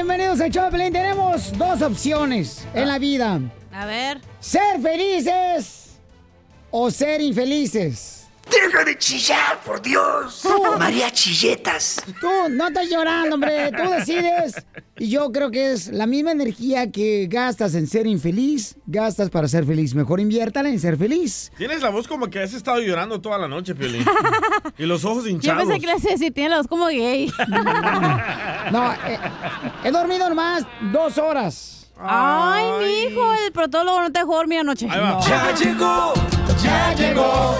Bienvenidos al show de. Tenemos dos opciones en la vida. A ver. Ser felices o ser infelices. ¡Deja de chillar, por Dios! María Chilletas. Tú no estás llorando, hombre. Tú decides. Y yo creo que es la misma energía que gastas en ser infeliz, gastas para ser feliz. Mejor inviértala en ser feliz. Tienes la voz como que has estado llorando toda la noche, Piolín. y los ojos Yo hinchados. pensé que le decir, tiene la voz como gay. No, eh, he dormido nomás dos horas. Ay, mijo, el protólogo no te dejó dormir anoche. Ya llegó, ya llegó,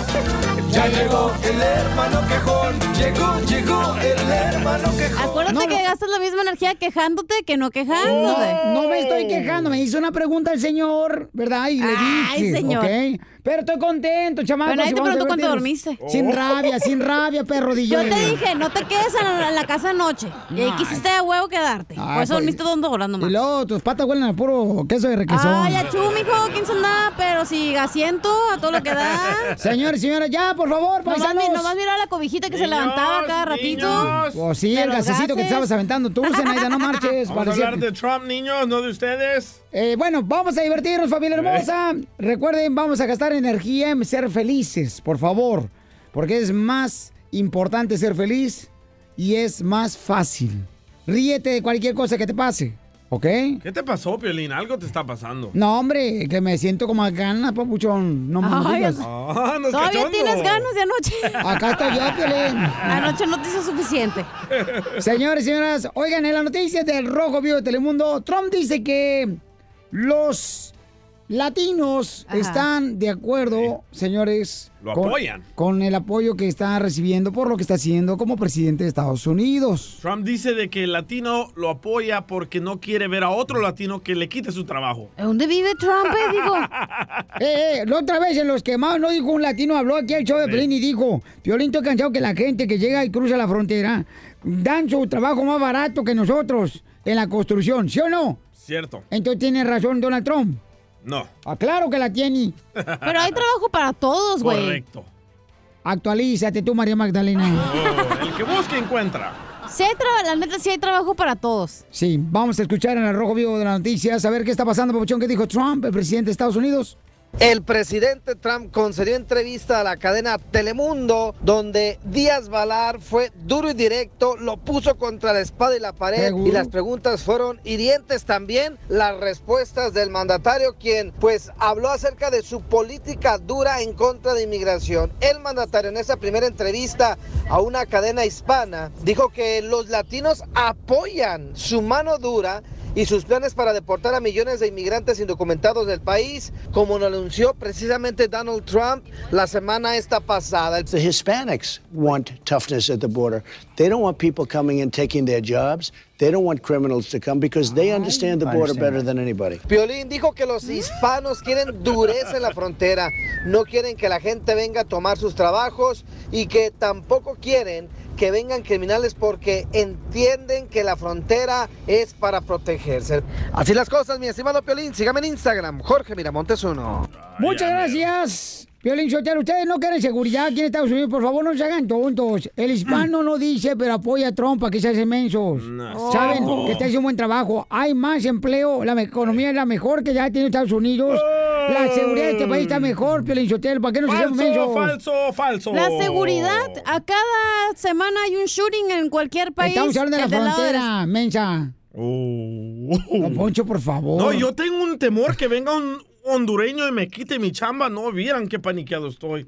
ya llegó el hermano quejón. Llegó, llegó el hermano quejón. Acuérdate que gastas la misma energía quejándote que no quejándote. No, no me estoy quejando, me hizo una pregunta el señor, ¿verdad? Y le Ay, dije, señor. ¿ok? Pero estoy contento, chamaco. Pero nadie te preguntó cuánto dormiste. Sin rabia, sin rabia, perro DJ. Yo te dije, no te quedes en la, en la casa anoche. Y ahí quisiste de huevo quedarte. Ay, Por eso pues- dormiste dos horas nomás. Y luego tus patas huelen a puro queso de requesón. Ay, achú, mijo, ¿quién se anda? Pero si asiento a todo lo que da. Señores, señoras, ya, por favor, Nomás, paisanos. mi- nomás mira la cobijita que se levantaba cada ratito. Pues sí, De el gasecito que te estabas aventando tú, Zenaida, no marches. Vamos a hablar de Trump, niños, no de ustedes. Eh, bueno, vamos a divertirnos, familia hermosa. Recuerden, vamos a gastar energía en ser felices, por favor. Porque es más importante ser feliz y es más fácil. Ríete de cualquier cosa que te pase, ¿ok? ¿Qué te pasó, Piolín? Algo te está pasando. No, hombre, que me siento como a ganas, papuchón. No me digas. Ah, no es Todavía cachondo. tienes ganas de anoche. Acá estoy yo, Piolín. Anoche no te hizo suficiente. Señores y señoras, oigan, en la noticia del Rojo Vivo de Telemundo, Trump dice que los latinos Ajá. están de acuerdo, señores. Lo con- apoyan. Con el apoyo que está recibiendo por lo que está haciendo como presidente de Estados Unidos. Trump dice de que el latino lo apoya porque no quiere ver a otro latino que le quite su trabajo. ¿Dónde vive Trump, eh? Digo. Eh, eh, la otra vez en los quemados no dijo un latino, habló aquí al show de Pelín y dijo, estoy cansado que la gente que llega y cruza la frontera dan su trabajo más barato que nosotros en la construcción, ¿sí o no? Cierto. Entonces tiene razón Donald Trump. No. Ah, claro que la tiene. Pero hay trabajo para todos, güey. Correcto. Actualízate tú, María Magdalena. Oh, el que busca encuentra. Sí hay tra- la neta, sí hay trabajo para todos. Sí, vamos a escuchar en el Rojo Vivo de las Noticias a ver qué está pasando, Papuchón, qué dijo Trump, el presidente de Estados Unidos. El presidente Trump concedió entrevista a la cadena Telemundo, donde Díaz Valar fue duro y directo, lo puso contra la espada y la pared, ¿Seguro? y las preguntas fueron hirientes también. Las respuestas del mandatario, quien pues habló acerca de su política dura en contra de inmigración. El mandatario en esa primera entrevista a una cadena hispana dijo que los latinos apoyan su mano dura y sus planes para deportar a millones de inmigrantes indocumentados del país, como lo anunció precisamente Donald Trump la semana esta pasada. The Hispanics want toughness at the border. They don't want people coming and taking their jobs. They don't want criminals to come because they understand the border better than anybody. Piolín dijo que los hispanos quieren dureza en la frontera, no quieren que la gente venga a tomar sus trabajos y que tampoco quieren que vengan criminales porque entienden que la frontera es para protegerse. Así las cosas, mi estimado Piolín, sígame en Instagram, Jorge Miramontes uno. Muchas gracias. Violín Sotelo, ustedes no quieren seguridad aquí en Estados Unidos, por favor no se hagan tontos. El hispano no dice, pero apoya a Trump para que se hacen mensos. No. Saben Oh. que está haciendo un buen trabajo. Hay más empleo, la economía es la mejor que ya tiene Estados Unidos. La seguridad de este país está mejor, Violín Sotelo, ¿para qué nos hacemos mensos? Falso, falso, falso. La seguridad, a cada semana hay un shooting en cualquier país. Estamos hablando de la frontera, mensa. Oh. Poncho, por favor. No, yo tengo un temor que venga un hondureño y me quite mi chamba, no vieran qué paniqueado estoy.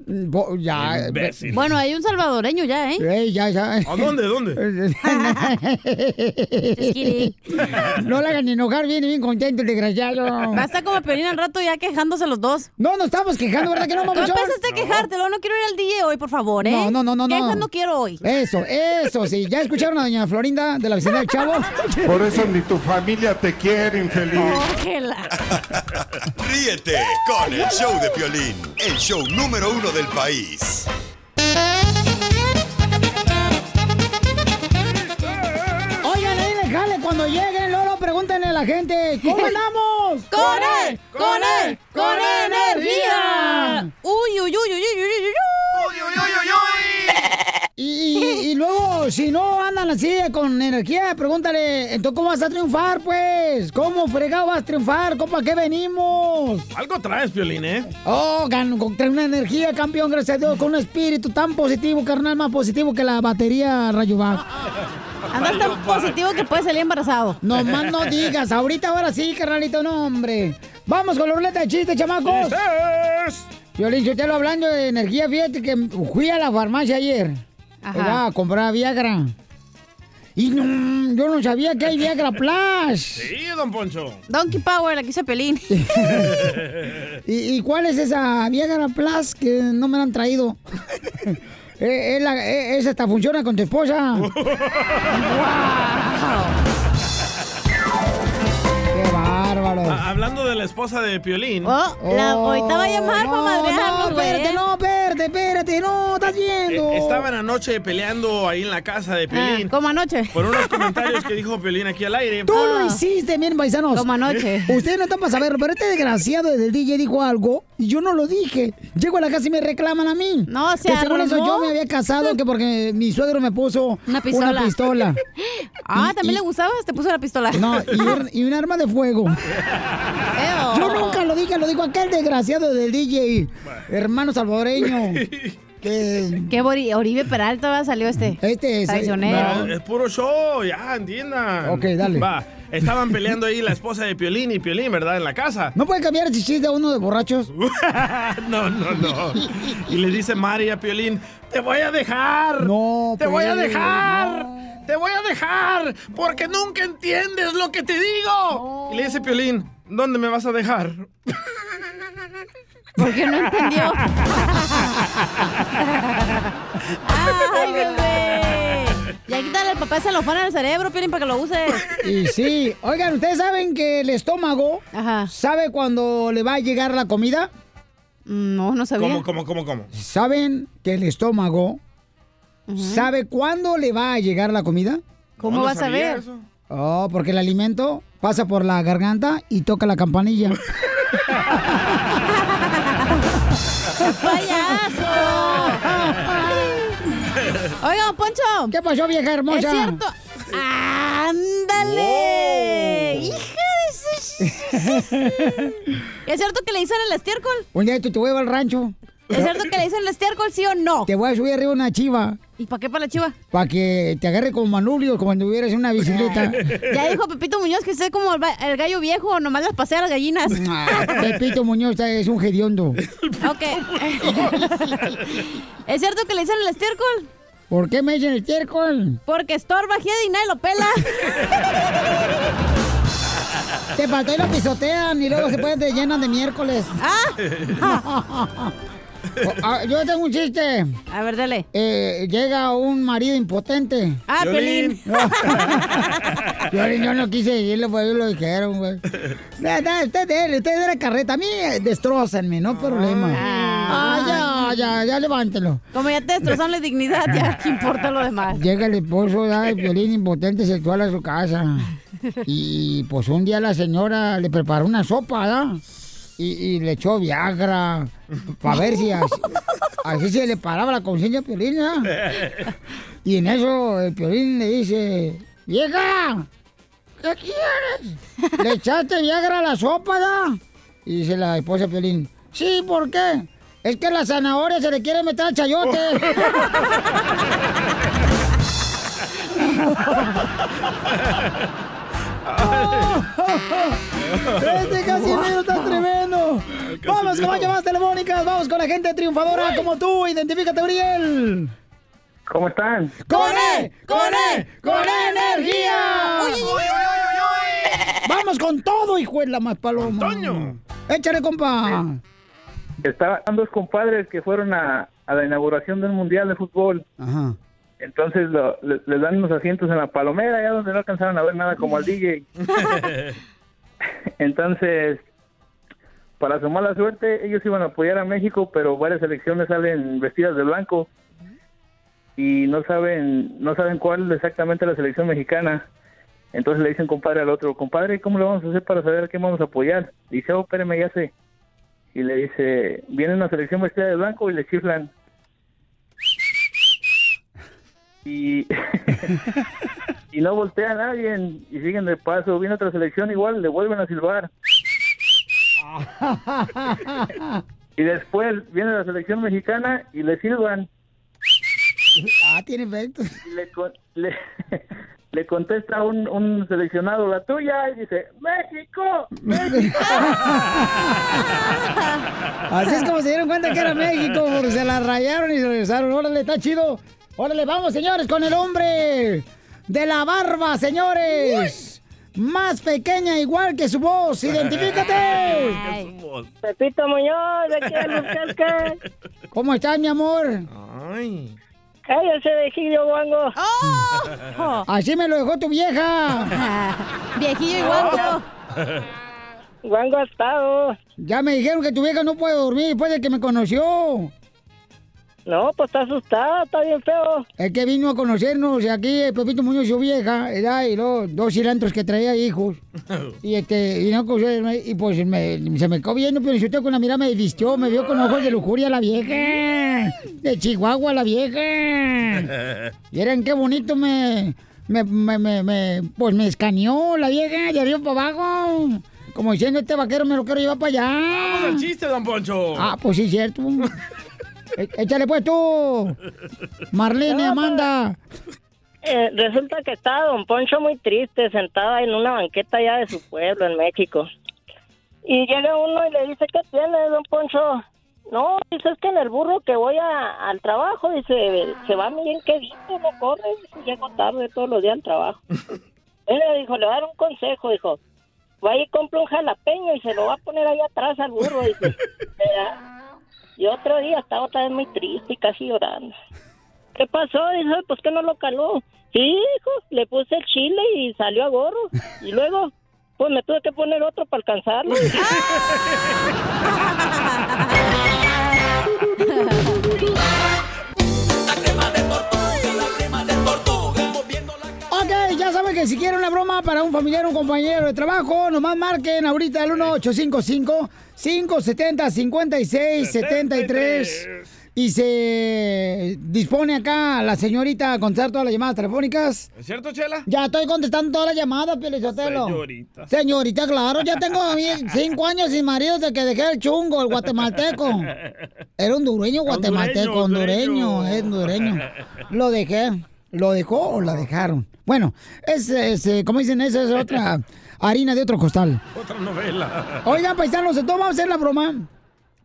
Ya. Eh, imbécil. Bueno, hay un salvadoreño ya, ¿eh? Hey, ya, ya. ¿A dónde? ¿Dónde? no la hagan enojar, viene bien contento, desgraciado. Va a estar como Piolín al rato ya quejándose los dos. No, no estamos quejando, ¿verdad que no, mamá? No empezaste a quejártelo, no quiero ir al DJ hoy, por favor, ¿eh? No, no, no, no. Quejas no quiero hoy. Eso, eso, sí. ¿Ya escucharon a doña Florinda de la oficina del Chavo? Por eso ni tu familia te quiere, infeliz. Ríe con el show de Piolín, el show número uno del país. Oigan, ahí en jale, cuando lleguen, loro, pregúntenle a la gente, ¿cómo andamos? ¡Con él! ¡Con él! ¡Con energía! ¡Uy, uy, uy, uy, uy, uy, uy! Luego, si no andan así con energía, pregúntale, entonces, ¿cómo vas a triunfar, pues? ¿Cómo fregado vas a triunfar? ¿Cómo para qué venimos? Algo traes, Piolín, ¿eh? Oh, trae una energía, campeón, gracias a Dios, con un espíritu tan positivo, carnal, más positivo que la batería Rayovac. Andas tan positivo que puedes salir embarazado. No más no digas, ahorita ahora sí, carnalito, no, hombre. Vamos con la ruleta de chistes, chamacos. Violín, yo te lo hablando de energía, fíjate que fui a la farmacia ayer. Ajá. Oiga, a comprar Viagra. Y no, yo no sabía que hay Viagra Plus. Sí, don Poncho. Donkey Power, aquí se pelín. ¿Y, y cuál es esa Viagra Plus que no me la han traído? Eh, la- eh, esa hasta funciona con tu esposa. ¡Qué bárbaro! Ah, hablando de la esposa de Piolín. Oh, la, ahorita va a llamar no, para madrearnos, no, espérate, no, espérate, espérate, no, estás viendo. eh, estaban anoche peleando ahí en la casa de Piolín. Ah, como anoche. Por unos comentarios que dijo Piolín aquí al aire. Tú lo hiciste, miren, paisanos. Como anoche. Ustedes no están para saberlo, pero este desgraciado del DJ dijo algo y yo no lo dije. Llego a la casa y me reclaman a mí. No, se Que según eso yo me había casado que porque mi suegro me puso Una pistola. pistola. Ah, Y- ¿también y- le gustaba? Te puso la pistola. No, y un arma de fuego. Yo nunca lo dije, lo dijo aquel desgraciado del DJ, hermano salvadoreño. Que ¿Qué Bori- Oribe Peralta salió este? este es. Traicionero. No, es puro show, ya, entiendan. Ok, dale. Va, estaban peleando ahí la esposa de Piolín y Piolín, ¿verdad? En la casa. ¿No puede cambiar el chiste a uno de borrachos? no, no, no. Y le dice Mari a Piolín, te voy a dejar. No, Te voy a dejar. no. Te voy a dejar. Porque nunca entiendes lo que te digo. Y le dice Piolín, ¿dónde me vas a dejar? Porque no entendió. ¡Ay, bebé! Y aquí dale el papá celofán en el cerebro, Piolín, para que lo uses. Y sí, oigan, ¿ustedes saben que el estómago Ajá. sabe cuando le va a llegar la comida? No, no sabía. ¿Cómo, cómo, cómo, cómo? ¿Saben que el estómago sabe cuándo le va a llegar la comida? ¿Cómo No, no vas a ver? eso. Oh, porque el alimento pasa por la garganta y toca la campanilla. ¡Payaso! Oiga, Poncho. ¿Qué pasó, vieja hermosa? Es cierto. ¡Ándale! Wow. ¡Hija de ese- ¿Es cierto que le dicen el estiércol? Un día te voy a llevar al rancho. ¿Es cierto que le dicen el estiércol, sí o no? Te voy a subir arriba una chiva ¿Y para qué para la chiva? para que te agarre como manubrio, como cuando hubieras en una bicicleta. Ya dijo Pepito Muñoz que usted es como el, gallo viejo, nomás las pasea a las gallinas. Ah, Pepito Muñoz es un hediondo. Ok. ¿Es cierto que le dicen el estiércol? ¿Por qué me dicen el estiércol? Porque estorba, y nadie lo pela. Te faltó y lo pisotean y luego se pueden te llenan de miércoles. Ah, Ah, Yo tengo un chiste. a ver, dale. Eh, llega un marido impotente. Ah, Piolín. Pelín. Yo, no quise decirle, pues ellos lo dijeron, güey. No, no, Usted dele, usted era carreta. A mí eh, destrócenme, no hay problema. Ah, ya, ya, ya levántelo. Como ya te destrozaron la dignidad, ya qué importa lo demás. Llega el esposo de violín impotente sexual a su casa. Y pues un día la señora le preparó una sopa, ¿verdad? Y, y le echó Viagra para ver si así, así se le paraba la conciencia a Piolín, ¿verdad? Y en eso el Piolín le dice, vieja, ¿qué quieres? ¿Le echaste Viagra a la sopa, da? Y dice la esposa de Piolín, sí, ¿por qué? Es que la zanahoria se le quiere meter al chayote. Este Casimiro está Vamos con más llamadas telefónicas. Vamos con la gente triunfadora como tú. Identifícate, Uriel. ¿Cómo están? ¡Con E! ¡Con E! ¡Con energía! Vamos con todo, hijo de la más paloma. Toño. Échale, compa. Estaban dos compadres que fueron a, a la inauguración del Mundial de Fútbol. Ajá. Entonces lo- le- les dan unos asientos en la palomera, allá donde no alcanzaron a ver nada como al DJ. Entonces, para su mala suerte, ellos iban a apoyar a México, pero varias selecciones salen vestidas de blanco y no saben, no saben cuál exactamente la selección mexicana. Entonces le dicen compadre al otro, compadre, ¿cómo le vamos a hacer para saber a qué vamos a apoyar? Dice, oh, espérame, ya sé. Y le dice, viene una selección vestida de blanco y le chiflan. Y, y no voltea a nadie y siguen de paso. Viene otra selección igual, le vuelven a silbar. Y después viene la selección mexicana y le silban. Ah, tiene efecto. Le, le, le contesta un, un seleccionado, la tuya, y dice, ¡México! ¡México! Así es como se dieron cuenta que era México, porque se la rayaron y se regresaron. Órale, está chido. Órale, vamos, señores, con el hombre de la barba, señores. Más pequeña, igual que su voz. ¡Identifícate! Pepito Muñoz, de aquí de. ¿Cómo estás, mi amor? Ay. Cállese, viejillo guango. Así me lo dejó tu vieja. Viejillo y guango. Guango ha estado. Ya me dijeron que tu vieja no puede dormir después de que me conoció. No, pues está asustada, está bien feo. Es que vino a conocernos aquí, eh, Pepito Muñoz, su vieja, ¿verdad? y luego dos cilantros que traía hijos. Y este, y, no, pues, eh, y pues me- se me quedó viendo, pero yo con la mirada me vistió, me vio con ojos de lujuria la vieja. De Chihuahua la vieja. Y eran qué bonito me, me, me, me- me- pues me escaneó la vieja de arriba para abajo. Como diciendo, este vaquero me lo quiero llevar para allá. Vamos al chiste, don Poncho. Ah, pues sí, cierto. E- Échale pues tú, Marlene, Amanda. Eh, resulta que estaba don Poncho muy triste, sentado en una banqueta allá de su pueblo, en México. Y llega uno y le dice, ¿qué tiene, don Poncho? No, dice, es que en el burro que voy a- al trabajo, dice, se va bien quedito, no corre, dice, llego tarde todos los días al trabajo. Él le dijo, le voy a dar un consejo, dijo, vaya y compra un jalapeño y se lo va a poner ahí atrás al burro, dice. Y otro día estaba otra vez muy triste y casi llorando. ¿Qué pasó? Dijo, pues que no lo caló. Sí, hijo, le puse el chile y salió a gorro. Y luego, pues me tuve que poner otro para alcanzarlo. Ok, ya saben que si quieren una broma para un familiar o un compañero de trabajo, nomás marquen ahorita el 1855-570-5673. Y se dispone acá la señorita a contestar todas las llamadas telefónicas. ¿Es cierto, Chela? Ya estoy contestando todas las llamadas, Pielizotelo. Señorita. Señorita, claro, ya tengo cinco años sin marido desde que dejé el chungo, el guatemalteco. Era hondureño, guatemalteco, hondureño, hondureño. es hondureño. Lo dejé. ¿Lo dejó o la dejaron? Bueno, es, es, eh, como dicen, esa es otra harina de otro costal. Otra novela. Oigan, paisanos, entonces vamos a hacer la broma.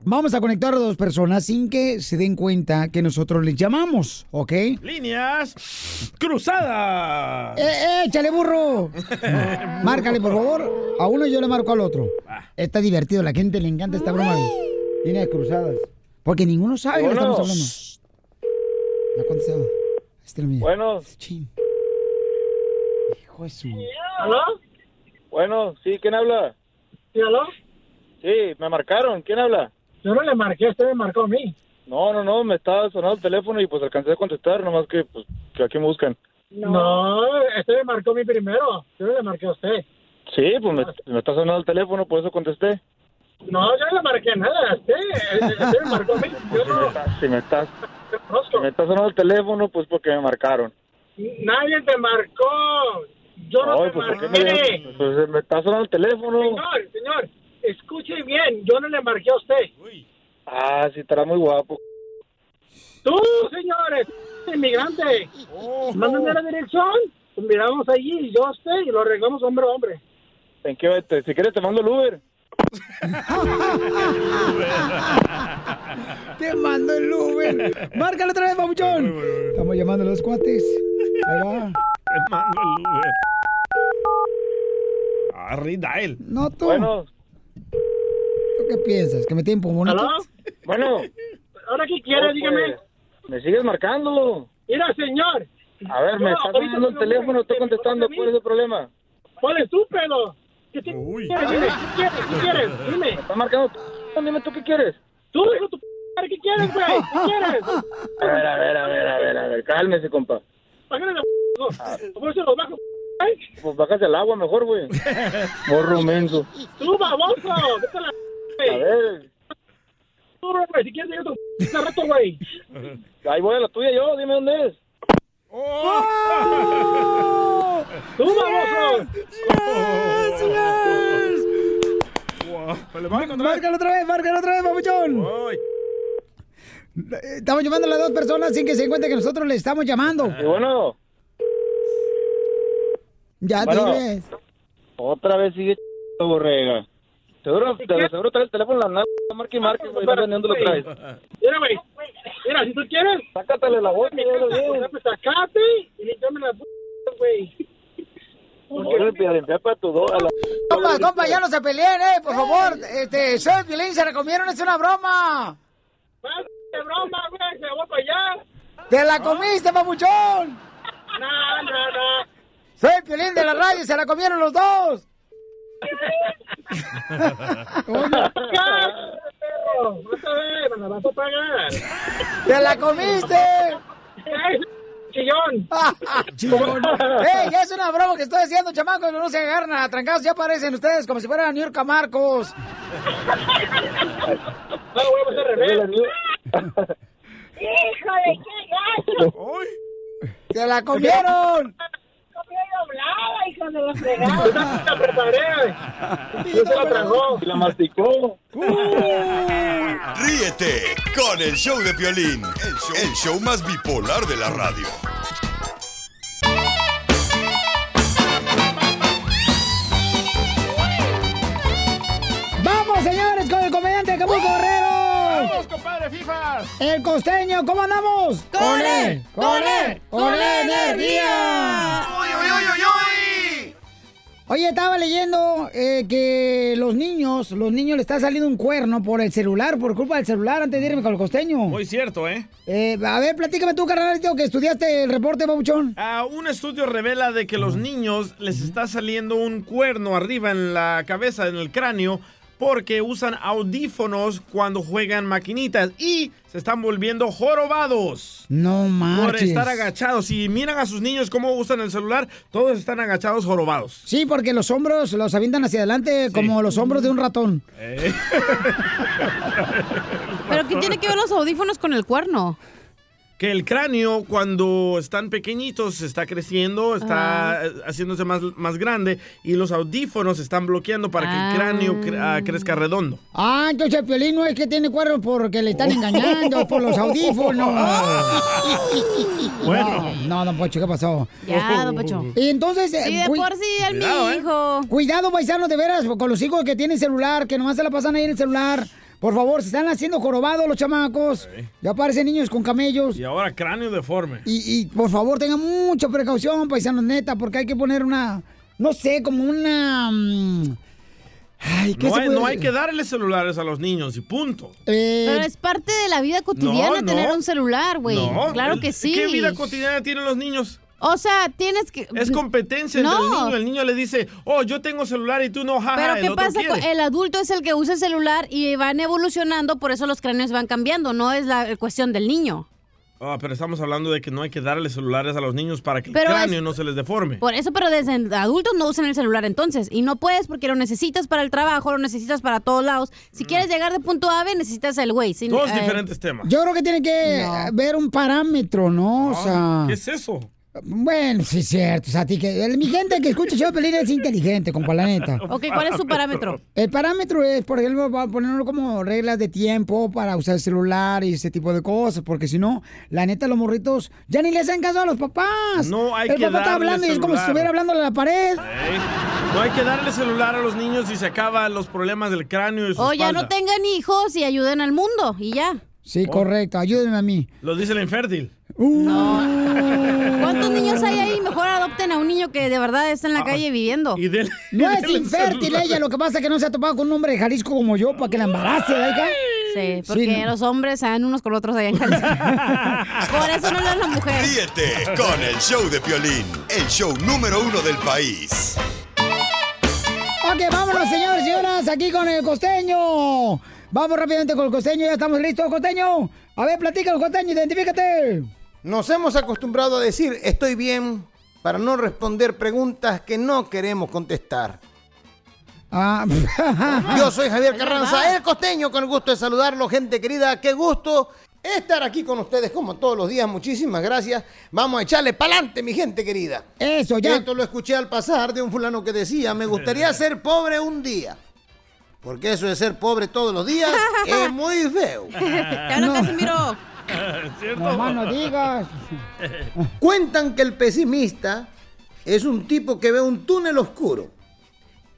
Vamos a conectar a dos personas sin que se den cuenta que nosotros les llamamos, ¿ok? Líneas cruzadas. ¡Eh, eh, échale burro! Márcale, por favor. A uno yo le marco al otro. Está divertido, la gente le encanta esta broma líneas cruzadas. Porque ninguno sabe de lo que estamos hablando. ¿Me Este. Bueno. Chin. Hijo de su... ¿Aló? Bueno, sí, ¿quién habla? ¿Sí, aló? Sí, me marcaron, ¿quién habla? Yo no le marqué, usted me marcó a mí. No, no, no, me estaba sonando el teléfono y pues alcancé a contestar, nomás que pues que aquí me buscan. No, usted me marcó a mí primero. Yo no le marqué a usted. Sí, pues me, me está sonando el teléfono, por eso contesté. No, yo no le marqué nada a usted. Usted me marcó a mí. Yo no Si me está, si me está sonando el teléfono, pues porque me marcaron. Nadie te marcó. Yo no Ay, te pues, ¿por qué marqué. me pues, me está sonando el teléfono. Señor, señor, escuche bien. Yo no le marqué a usted. Ah, sí, estará muy guapo. Tú, señores, inmigrante. Mándame la dirección. Pues miramos allí, yo a usted, y lo arreglamos hombre a hombre. ¿En qué? Te- si quieres te mando el Uber. Te mando el Uber. Márcalo otra vez, papuchón. Estamos llamando a los cuates. Ahí va. Te mando el Uber. Arri, Dael. No tú. Bueno. ¿Tú qué piensas? ¿Que me tienen por bonito? ¿Aló? Bueno. ¿Ahora qué quiere? No, Dígame. Me sigues marcando. Mira, señor. A ver, me No, está sonando el no, teléfono, estoy ¿te contestando? ¿cuál es el problema? ¿Cuál es tu pedo? ¿Qué, qué quieres? Dime, ¿qué quieres? ¿Qué quieres? Dime. Está marcando. Dime tú qué quieres. Tú, hijo, tu p- ¿qué quieres, güey? ¿Qué quieres? A ver, a ver, a ver, a ver, a ver. Cálmese, compa. Bájale la p- ¿Cómo se los bajo? güey? Pues bajas el agua mejor, güey. Morro menso. Tú, baboso. Vete a la p- A ver. Tú, güey, si quieres, tu p- rato, güey. Ahí voy a la tuya yo. Dime dónde es. ¡Tú, baboso! Márcalo otra vez, márcalo otra vez, papuchón. Estamos llamando a las dos personas sin que se den cuenta que nosotros le estamos llamando. Y bueno. Ya Bueno. diles. Otra vez sigue ch- borrega. Seguro, de seguro trae el teléfono en la nada, marca y marca, güey, no sé ni dónde lo traes. Mira, güey. Mira, si tú quieres. Sácatele la bien. Pues sacate y limpiame las p- güey. Compa, compa, ya no se peleen, eh, por favor. Este, soy Piolín, se la comieron, es una broma. ¡Qué broma, güey! ¡Se voy para allá! ¡Te la comiste, papuchón! ¡No, no, no! Soy Piolín de la radio, se la comieron los dos. perro! ¡Vas a ver! ¡Me la vas a pagar! ¡Te la comiste! ¡Ay, ¡Chillón! Chillón. ¡Ey, ya es una broma que estoy haciendo, chamacos! No se agarran a trancados, ya aparecen ustedes como si fueran New York Marcos. ¡No, güey, vas a revés! ¡Híjole, qué gacho! ¡Te la comieron! Doblada, de. ¡La preparé! ¡Yo se la tragó! Y la masticó. Ríete con el show de Piolín, el show, el show más bipolar de la radio. ¡Vamos, señores, con el comediante Acapulco Guerrero! ¡Vamos, compadre FIFAs! El costeño, ¿cómo andamos? ¡Con él! ¡Con él! ¡Con energía! ¡Uy, uy, uy, uy, uy! Oye, estaba leyendo eh, que los niños, los niños le está saliendo un cuerno por el celular, por culpa del celular, antes de irme con el costeño. Muy cierto, ¿eh? Eh, a ver, platícame tú, carnalito, que estudiaste el reporte, babuchón. Ah, un estudio revela de que los niños les está saliendo un cuerno arriba en la cabeza, en el cráneo, porque usan audífonos cuando juegan maquinitas y se están volviendo jorobados. No Por marches. estar agachados. Si miran a sus niños cómo usan el celular, todos están agachados jorobados. Sí, porque los hombros los avientan hacia adelante como los hombros de un ratón. Eh. ¿Pero qué tiene que ver los audífonos con el cuerno? Que el cráneo cuando están pequeñitos está creciendo, está eh, haciéndose más, más grande y los audífonos están bloqueando para que el cráneo cre- ah, crezca redondo. Ah, entonces el Piolín no es que tiene cuerno porque le están engañando, por los audífonos. Bueno. No, no, don Pocho, ¿qué pasó? Ya, don Pocho. Y entonces... Sí, de por sí, el Cuidado, ¿eh? hijo. Cuidado, paisanos, de veras, con los hijos que tienen celular, que nomás se la pasan ahí en el celular. Por favor, se están haciendo jorobados los chamacos. Ya parecen niños con camellos. Y ahora cráneo deforme. Y, y, por favor, tengan mucha precaución, paisanos, neta, porque hay que poner una, no sé, como una... mm, Ay, ¿qué No se hay, puede- no hay que darle celulares a los niños y punto. Eh, Pero es parte de la vida cotidiana No, no. tener un celular, güey. No. Claro que sí. ¿Qué vida cotidiana tienen los niños? O sea, tienes que... Es competencia entre el No. niño. El niño le dice, oh, yo tengo celular y tú no, jaja, Pero el ¿qué otro pasa? quiere. El adulto es el que usa el celular y van evolucionando, por eso los cráneos van cambiando, no es la cuestión del niño. Ah, pero estamos hablando de que no hay que darle celulares a los niños para que Pero el cráneo es- no se les deforme. Por eso, pero desde adultos no usan el celular entonces. Y no puedes porque lo necesitas para el trabajo, lo necesitas para todos lados. Si quieres llegar de punto A B, necesitas el güey. Dos eh, diferentes temas. Yo creo que tiene que No. ver un parámetro, ¿no? O sea... Ah, ¿Qué es eso? Bueno, sí es cierto. O sea, a ti que, el- mi gente que escucha el show de Pelín es inteligente, compa, la neta. Ok, ¿cuál es su parámetro? El parámetro es, por ejemplo, ponerlo como reglas de tiempo para usar el celular y ese tipo de cosas, porque si no, la neta, los morritos ya ni le hacen caso a los papás. No hay el que papá está darle hablando y es como si celular. estuviera hablando a la pared. No hay que darle celular a los niños y se acaban los problemas del cráneo y su O ya no tengan hijos y ayuden al mundo y ya. Sí, correcto. Ayúdenme a mí. Lo dice la infértil. ¿Cuántos niños hay ahí? Mejor adopten a un niño que de verdad está en la calle viviendo. Y del- No es infértil celular. ella, lo que pasa es que no se ha topado con un hombre de Jalisco como yo para que la embarace, ¿verdad? Sí, porque ¿no? los hombres se dan unos con otros allá en Jalisco. Por eso no lo es la mujer. Ríete con el show de Piolín, el show número uno del país. Ok, vámonos, señores y señoras, aquí con el costeño. Vamos rápidamente con el costeño, ya estamos listos, costeño. A ver, platícanos, costeño, identifícate. Nos hemos acostumbrado a decir estoy bien para no responder preguntas que no queremos contestar. Ah. Yo soy Javier Carranza, el costeño, con el gusto de saludarlo, gente querida. Qué gusto estar aquí con ustedes como todos los días. Muchísimas gracias. Vamos a echarle pa'lante, mi gente querida. Eso, ya. Esto lo escuché al pasar de un fulano que decía, me gustaría ser pobre un día. Porque eso de ser pobre todos los días es muy feo. habla, Casimiro. ¿Cierto? No digas. Cuentan que el pesimista es un tipo que ve un túnel oscuro.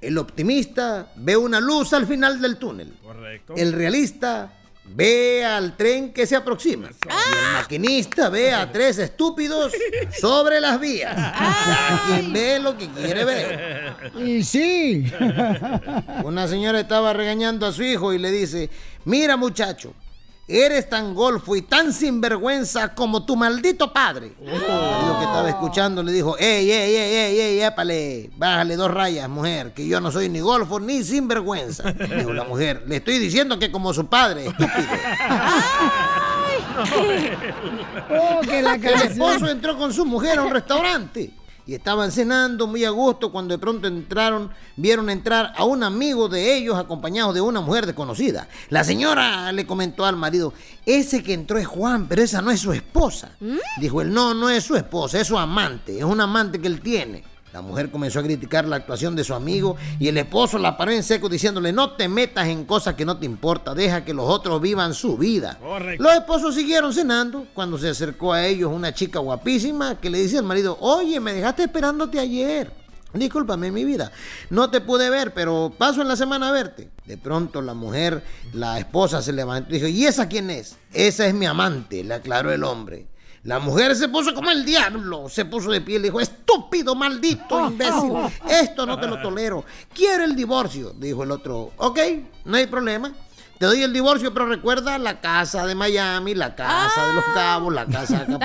El optimista ve una luz al final del túnel. Correcto. El realista ve al tren que se aproxima. Y el maquinista ve a tres estúpidos sobre las vías. Cada quien ve lo que quiere ver. Y sí. Una señora estaba regañando a su hijo y le dice, mira muchacho, eres tan golfo y tan sinvergüenza como tu maldito padre. El marido que estaba escuchando le dijo, ey, ey, ey, ey, ey, épale, bájale dos rayas, mujer, que yo no soy ni golfo ni sinvergüenza. Dijo la mujer, le estoy diciendo que como su padre, estúpido. Oh, que la El esposo entró con su mujer a un restaurante y estaban cenando muy a gusto cuando de pronto entraron, vieron entrar a un amigo de ellos acompañado de una mujer desconocida. La señora le comentó al marido, ese que entró es Juan, pero esa no es su esposa. Dijo él, no, no es su esposa, es su amante, es un amante que él tiene. La mujer comenzó a criticar la actuación de su amigo y el esposo la paró en seco diciéndole, no te metas en cosas que no te importa, deja que los otros vivan su vida. Correcto. Los esposos siguieron cenando cuando se acercó a ellos una chica guapísima que le dice al marido, oye, me dejaste esperándote ayer. Discúlpame mi vida, no te pude ver, pero paso en la semana a verte. De pronto la mujer, la esposa se levantó y dijo, ¿y esa quién es? Esa es mi amante, le aclaró el hombre. La mujer se puso como el diablo, se puso de pie y le dijo, estúpido, maldito, imbécil, esto no te lo tolero, quiero el divorcio. Dijo el otro, ok, no hay problema. Te doy el divorcio, pero recuerda la casa de Miami, la casa de los cabos, la casa de Acapulco.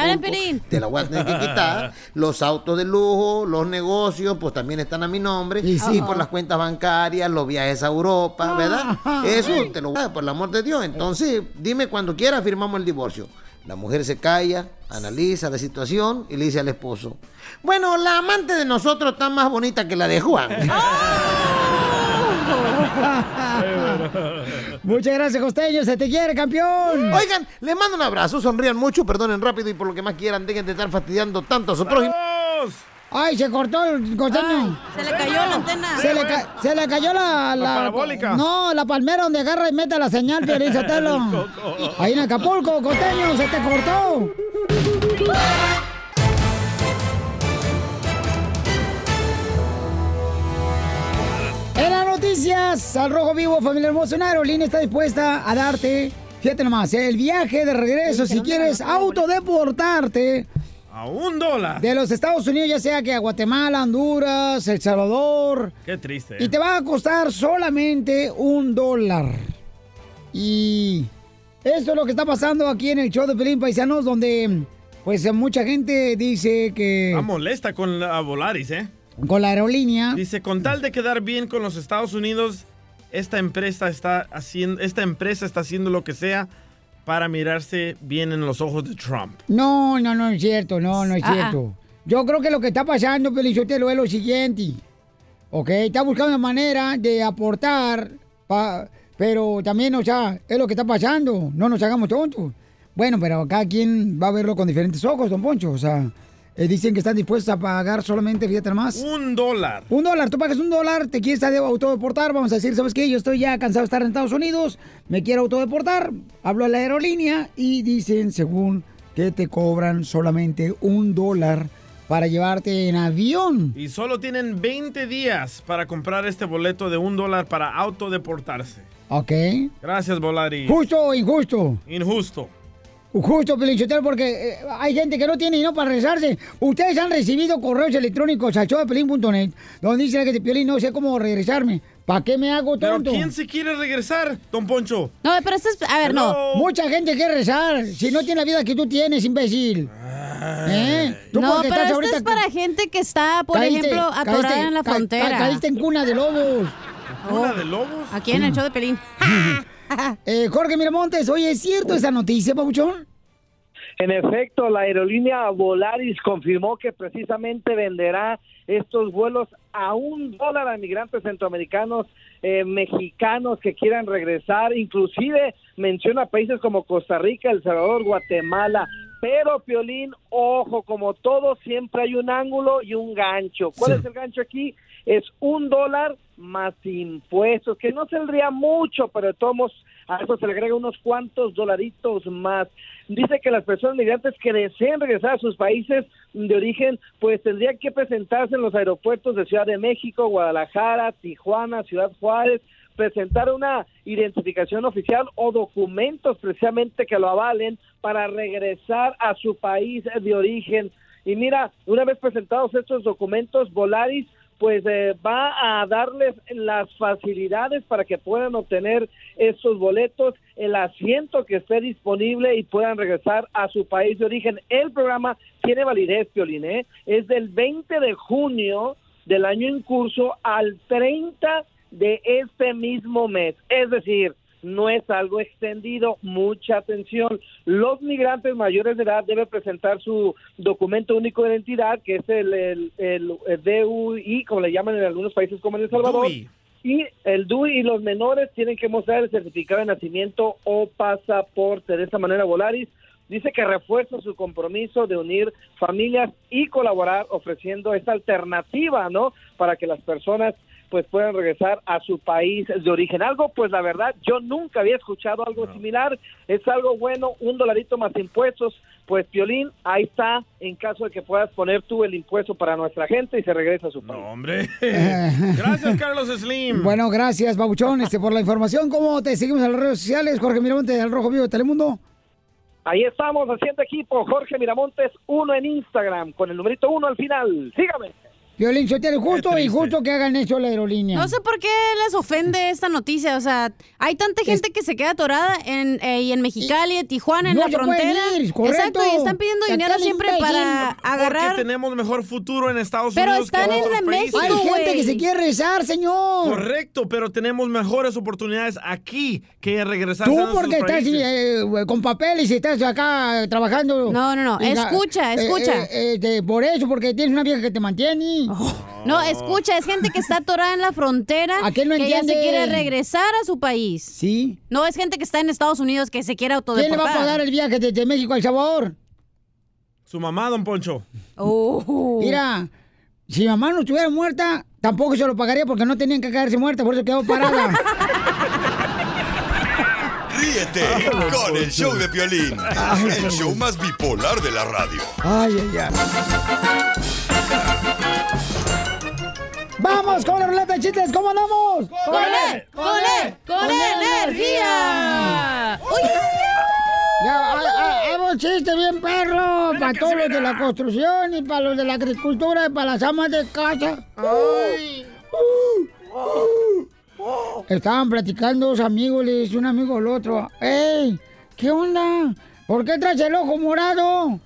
Te la voy a tener que quitar. Los autos de lujo, los negocios, pues también están a mi nombre. Y Y, sí. por las cuentas bancarias, los viajes a Europa, ¿verdad? Eso te lo voy a dar, por el amor de Dios. Entonces, dime cuando quieras, firmamos el divorcio. La mujer se calla, analiza la situación y le dice al esposo, bueno, la amante de nosotros está más bonita que la de Juan. Muchas gracias, costeño. Se te quiere, campeón. Oigan, les mando un abrazo, sonrían mucho, perdonen rápido y por lo que más quieran, dejen de estar fastidiando tanto a su prójimo. Ay, se cortó el costeño. Se le cayó la antena. Se le, ca- se le cayó la, La parabólica. No, la palmera donde agarra y mete la señal, Piolín Sotelo. Ahí en Acapulco, costeño, se te cortó. En las noticias, al rojo vivo, familia hermosa, una aerolínea está dispuesta a darte, fíjate nomás, el viaje de regreso si quieres autodeportarte A un dólar. de los Estados Unidos, ya sea que a Guatemala, Honduras, El Salvador, Qué triste. y te va a costar solamente un dólar. Y esto es lo que está pasando aquí en el show de Pelín Paisanos, donde pues mucha gente dice que Está molesta con la Volaris, ¿eh? con la aerolínea... Dice, con tal de quedar bien con los Estados Unidos, esta empresa está haciendo, esta empresa está haciendo lo que sea para mirarse bien en los ojos de Trump. No, no, no es cierto, no, no es Ah, cierto. Yo creo que lo que está pasando, Pelizotelo, es lo siguiente. ¿Ok? Está buscando una manera de aportar, pa- pero también, o sea, es lo que está pasando. No nos hagamos tontos. Bueno, pero cada quien va a verlo con diferentes ojos, don Poncho. O sea, eh, dicen que están dispuestos a pagar solamente, fíjate más. Un dólar. Un dólar, tú pagas un dólar, te quieres autodeportar, vamos a decir, ¿sabes qué? Yo estoy ya cansado de estar en Estados Unidos, me quiero autodeportar, hablo a la aerolínea y dicen, según, que te cobran solamente un dólar para llevarte en avión. Y solo tienen 20 días para comprar este boleto de un dólar para autodeportarse. ¿Ok? Gracias, Volaris. ¿Justo o injusto? Injusto. Justo, Pelinchotelo, porque eh, hay gente que no tiene dinero para regresarse. Ustedes han recibido correos electrónicos al showdepelín.net donde dice que Piolín no sé cómo regresarme. ¿Para qué me hago ¿Pero tonto? quién se quiere regresar, don Poncho? No, pero esto es. A ver, no. Mucha gente quiere rezar. Si no tiene la vida que tú tienes, imbécil. ¿Eh? Tú No, pero esto es para gente que está, por Caíste- ejemplo, atorada caíste- en la ca- ca- frontera. caíste en cuna de lobos. ¿Cuna de lobos? Aquí en el show de Pelín. Eh, Jorge Miramontes, oye, ¿es cierto esa noticia, Pabuchón? En efecto, la aerolínea Volaris confirmó que precisamente venderá estos vuelos a un dólar a migrantes centroamericanos, eh, mexicanos que quieran regresar. Inclusive menciona países como Costa Rica, El Salvador, Guatemala. Pero, Piolín, ojo, como todo, siempre hay un ángulo y un gancho. ¿Cuál Sí. es el gancho aquí? Es un dólar más impuestos, que no saldría mucho, pero de todos a eso se le agrega unos cuantos dolaritos más. Dice que las personas migrantes que deseen regresar a sus países de origen, pues tendrían que presentarse en los aeropuertos de Ciudad de México, Guadalajara, Tijuana, Ciudad Juárez, presentar una identificación oficial o documentos precisamente que lo avalen para regresar a su país de origen. Y mira, una vez presentados estos documentos, Volaris pues eh, va a darles las facilidades para que puedan obtener estos boletos, el asiento que esté disponible y puedan regresar a su país de origen. El programa tiene validez, Piolín, ¿eh? es del 20 de junio del año en curso al 30 de este mismo mes. Es decir, no es algo extendido. Mucha atención. Los migrantes mayores de edad deben presentar su documento único de identidad, que es el, el, el- el DUI, como le llaman en algunos países como en El Salvador. DUI. Y el DUI y los menores tienen que mostrar el certificado de nacimiento o pasaporte. De esta manera, Volaris dice que refuerza su compromiso de unir familias y colaborar ofreciendo esta alternativa, ¿no? Para que las personas pues puedan regresar a su país de origen. Algo, pues la verdad, yo nunca había escuchado algo similar. Es algo bueno, un dolarito más impuestos. Pues, Piolín, ahí está, en caso de que puedas poner tú el impuesto para nuestra gente y se regresa a su país. Hombre. Gracias, Carlos Slim. Bueno, gracias, Pabuchón, este, por la información. ¿Cómo te seguimos en las redes sociales? Jorge Miramontes, del Rojo Vivo de Telemundo. Ahí estamos, haciendo equipo. Jorge Miramontes, uno en Instagram, con el numerito uno al final. Sígame. Violín, Sotelo, justo y justo que hagan eso la aerolínea. No sé por qué les ofende esta noticia. O sea, hay tanta gente que se queda atorada en, eh, y en Mexicali, en Tijuana, en No la se pueden frontera. ir, correcto. Exacto, y están pidiendo dinero siempre para agarrar. Porque tenemos mejor futuro en Estados Pero Unidos que están en en países. México, Hay gente que se quiere rezar, señor. Correcto, pero tenemos mejores oportunidades aquí que regresar a Tú nuestros porque estás eh, güey, con papeles y estás acá trabajando. No, no, no, escucha, escucha. eh, eh, de- por eso, porque tienes una vieja que te mantiene. No, escucha, es gente que está atorada en la frontera. ¿A qué no que ya se quiere regresar a su país. Sí. No, es gente que está en Estados Unidos que se quiere ¿Quién le autodeportar. va a pagar el viaje desde México a El Salvador? Su mamá, don Poncho. Oh. Mira, si mi mamá no estuviera muerta, tampoco se lo pagaría porque no tenían que caerse muerta, por eso quedó parada. Ríete con el show de Piolín, el show más bipolar de la radio. Ay, ay, ay. ¡Vamos con la ruleta de chistes! ¿Cómo andamos? ¡Con él! ¡Con él! ¡Con energía! ¡Uy! Ya, chiste bien perro para todos los de la construcción y para los de la agricultura y para las amas de casa. Estaban platicando dos amigos, le dice un amigo al otro, ¡Ey! ¿Qué onda? ¿Por qué traes el ojo morado?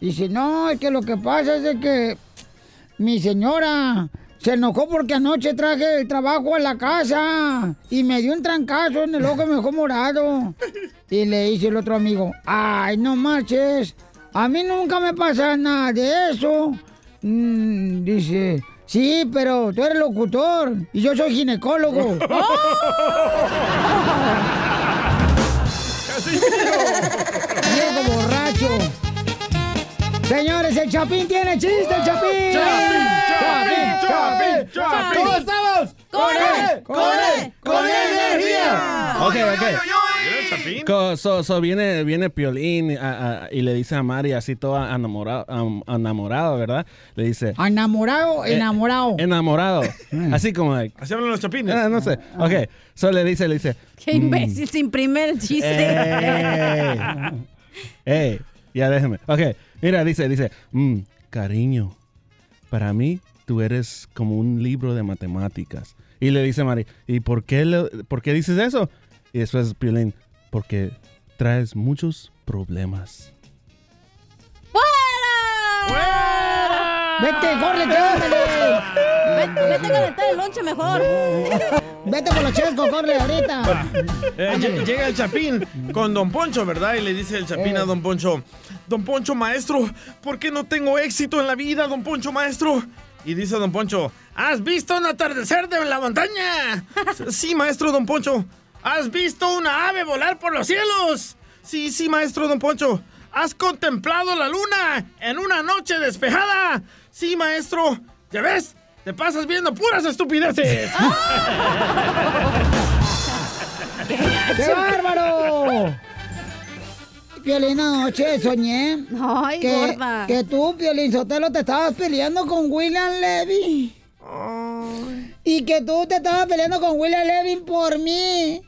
Dice, no, es que lo que pasa es de que mi señora se enojó porque anoche traje el trabajo a la casa y me dio un trancazo en el ojo me dejó morado. Y le dice el otro amigo, ay, no marches, a mí nunca me pasa nada de eso. Mm, dice, sí, pero tú eres locutor y yo soy ginecólogo. Viejo borracho. Señores, el Chapín tiene chiste, el Chapín. Chapín, Chapín, Chapín. ¿Cómo estamos? ¡Con él! ¡Con él! ¡Con energía! Ok, ok. Co- So, so viene, viene Piolín a- a- y le dice a Mari así todo enamorado, am- enamorado, ¿verdad? Le dice... Enamorado, Eh, enamorado. Enamorado. Así como... de- Así hablan los chapines. Ah, no sé. Ok. So le dice, le dice... ¡Qué imbécil! Sin primer chiste. Ey. Ey, ya déjeme. Ok, mira, dice, dice, "Mm, cariño, para mí tú eres como un libro de matemáticas. Y le dice Mari, ¿y por qué, le- por qué dices eso? Y después Piolín, porque traes muchos problemas. ¡Vete, corre, llámale! Vete, vete a calentar el lonche mejor. Vete por los chescos, corre ahorita. Eh, lle- llega el Chapín con Don Poncho, ¿verdad? Y le dice el Chapín Eh. a Don Poncho, Don Poncho, maestro, ¿por qué no tengo éxito en la vida, Don Poncho, maestro? Y dice Don Poncho, ¿has visto un atardecer de la montaña? sí, maestro, Don Poncho. ¿Has visto una ave volar por los cielos? Sí, sí, maestro, Don Poncho. ¿Has contemplado la luna en una noche despejada? Sí, maestro. ¿Ya ves? Te pasas viendo puras estupideces. ¡Qué bárbaro! Piolín, anoche soñé Ay, que, gorda. que tú, Piolín Sotelo, te estabas peleando con William Levy. Y que tú te estabas peleando con William Levy por mí.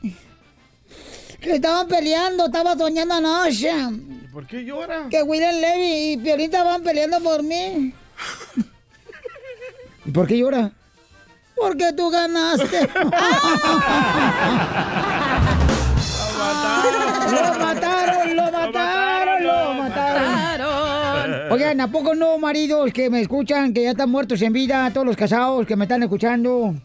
Que estaban peleando, estaba soñando anoche. ¿Por qué llora? Que William Levy y Piolín estaban peleando por mí. ¿Y por qué llora? Porque tú ganaste. ¡Lo mataron! Oigan, ¿a poco no, maridos que me escuchan, que ya están muertos en vida, todos los casados que me están escuchando?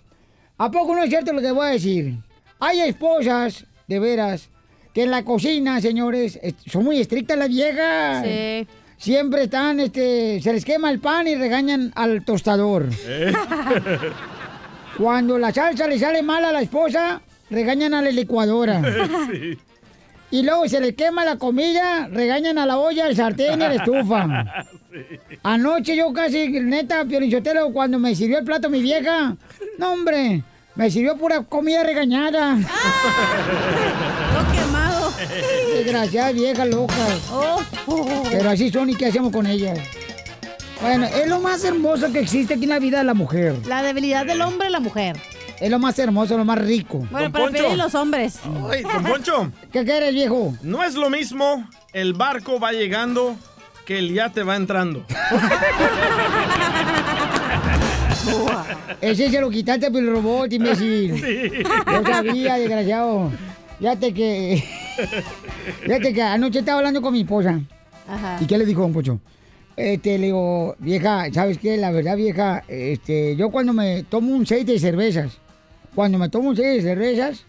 ¿A poco no es cierto lo que voy a decir? Hay esposas, de veras, que en la cocina, señores, es- son muy estrictas las viejas. Sí. Siempre están, este, se les quema el pan y regañan al tostador. Cuando la salsa le sale mal a la esposa, regañan a la licuadora. Sí. Y luego se le quema la comida, regañan a la olla, al sartén y a la estufa. Anoche yo casi, neta, Piolichotelo, cuando me sirvió el plato mi vieja, no hombre, me sirvió pura comida regañada. Todo quemado. Desgraciadas viejas locas. Oh. Pero así son y qué hacemos con ellas. Bueno, es lo más hermoso que existe aquí en la vida de la mujer. La debilidad del hombre, la mujer. Es lo más hermoso, lo más rico. Bueno, para pedir los hombres. Ay, don Poncho. ¿Qué quieres, viejo? No es lo mismo el barco va llegando que el yate va entrando. Ese se lo quitaste por el robot, imbécil. Sí. Yo sabía, desgraciado. Fíjate que. Fíjate que anoche estaba hablando con mi esposa. Ajá. ¿Y qué le dijo, don Pocho? Este, le digo, vieja, ¿sabes qué? La verdad, vieja, este, yo cuando me tomo un seis de cervezas, cuando me tomo un seis de cervezas,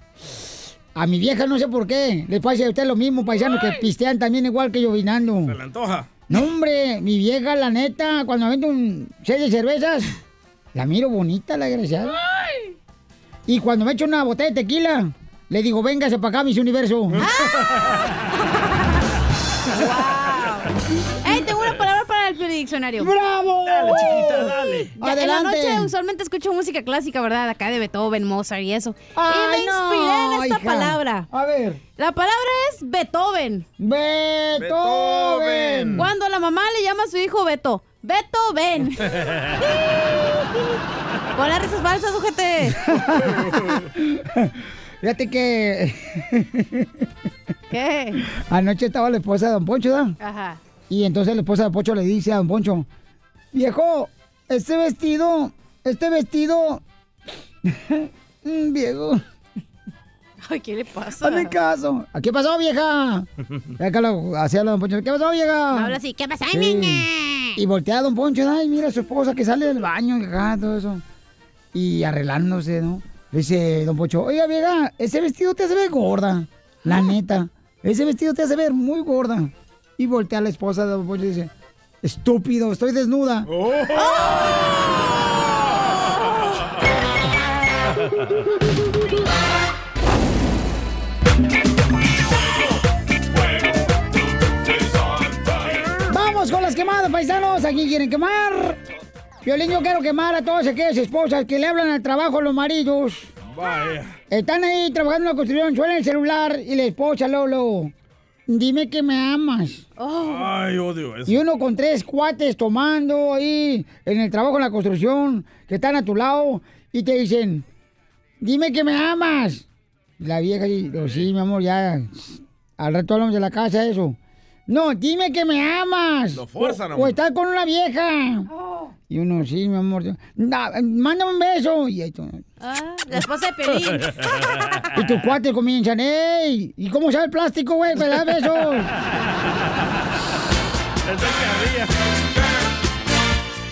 a mi vieja no sé por qué, le pasa a usted lo mismo, paisanos, que pistean también igual que yo vinando. Se le antoja. No, hombre, mi vieja, la neta, cuando me un seis de cervezas, la miro bonita, la desgraciada. Y cuando me echo una botella de tequila, le digo, véngase para acá, mis universo. diccionario! ¡Bravo! Dale, chiquita, dale. Ya, Adelante. En la noche usualmente escucho música clásica, ¿verdad? Acá de Beethoven, Mozart y eso. y Ay, me inspiré no, en esta hija. palabra. A ver. La palabra es Beethoven. Beethoven. Cuando la mamá le llama a su hijo Beto. Beethoven. Con las risas falsas, ojete. Fíjate que ¿Qué? anoche estaba la esposa de Don Poncho, ¿verdad? Ajá. Y entonces la esposa de Poncho le dice a Don Poncho, viejo, este vestido, este vestido, Mm, viejo, Ay, ¿qué le pasa? hazme caso. ¿A ¿Qué pasó, vieja? Acá lo hacía Don Poncho, ¿qué pasó, vieja? Habla así, ¿qué pasa, Sí. niña? Y voltea a Don Poncho, ay, mira a su esposa que sale del baño, acá, todo eso. Y arreglándose, ¿no? Le dice Don Poncho, oiga, vieja, ese vestido te hace ver gorda. La neta, ese vestido te hace ver muy gorda. Y voltea a la esposa de Don Poncho y dice, estúpido, estoy desnuda. Vamos con las quemadas, paisanos. Aquí quieren quemar. Violín, yo quiero quemar a todas aquellas esposas que le hablan al trabajo a los maridos. Vaya. Están ahí trabajando en la construcción, suena el celular y la esposa, Lolo. Dime que me amas. Ay, odio eso. Y uno con tres cuates tomando ahí en el trabajo en la construcción, que están a tu lado, y te dicen, dime que me amas. Y la vieja dice, sí, mi amor, ya. Al rato hablamos de la casa, eso. No, dime que me amas. Lo forzan, o, o estás con una vieja. Y uno, sí, mi amor. No, mándame un beso. Y ahí tú- Ah, la esposa de Pelín. y tus cuates comienzan, ¡ey! ¿Y cómo sabe el plástico, güey? ¿Me das besos?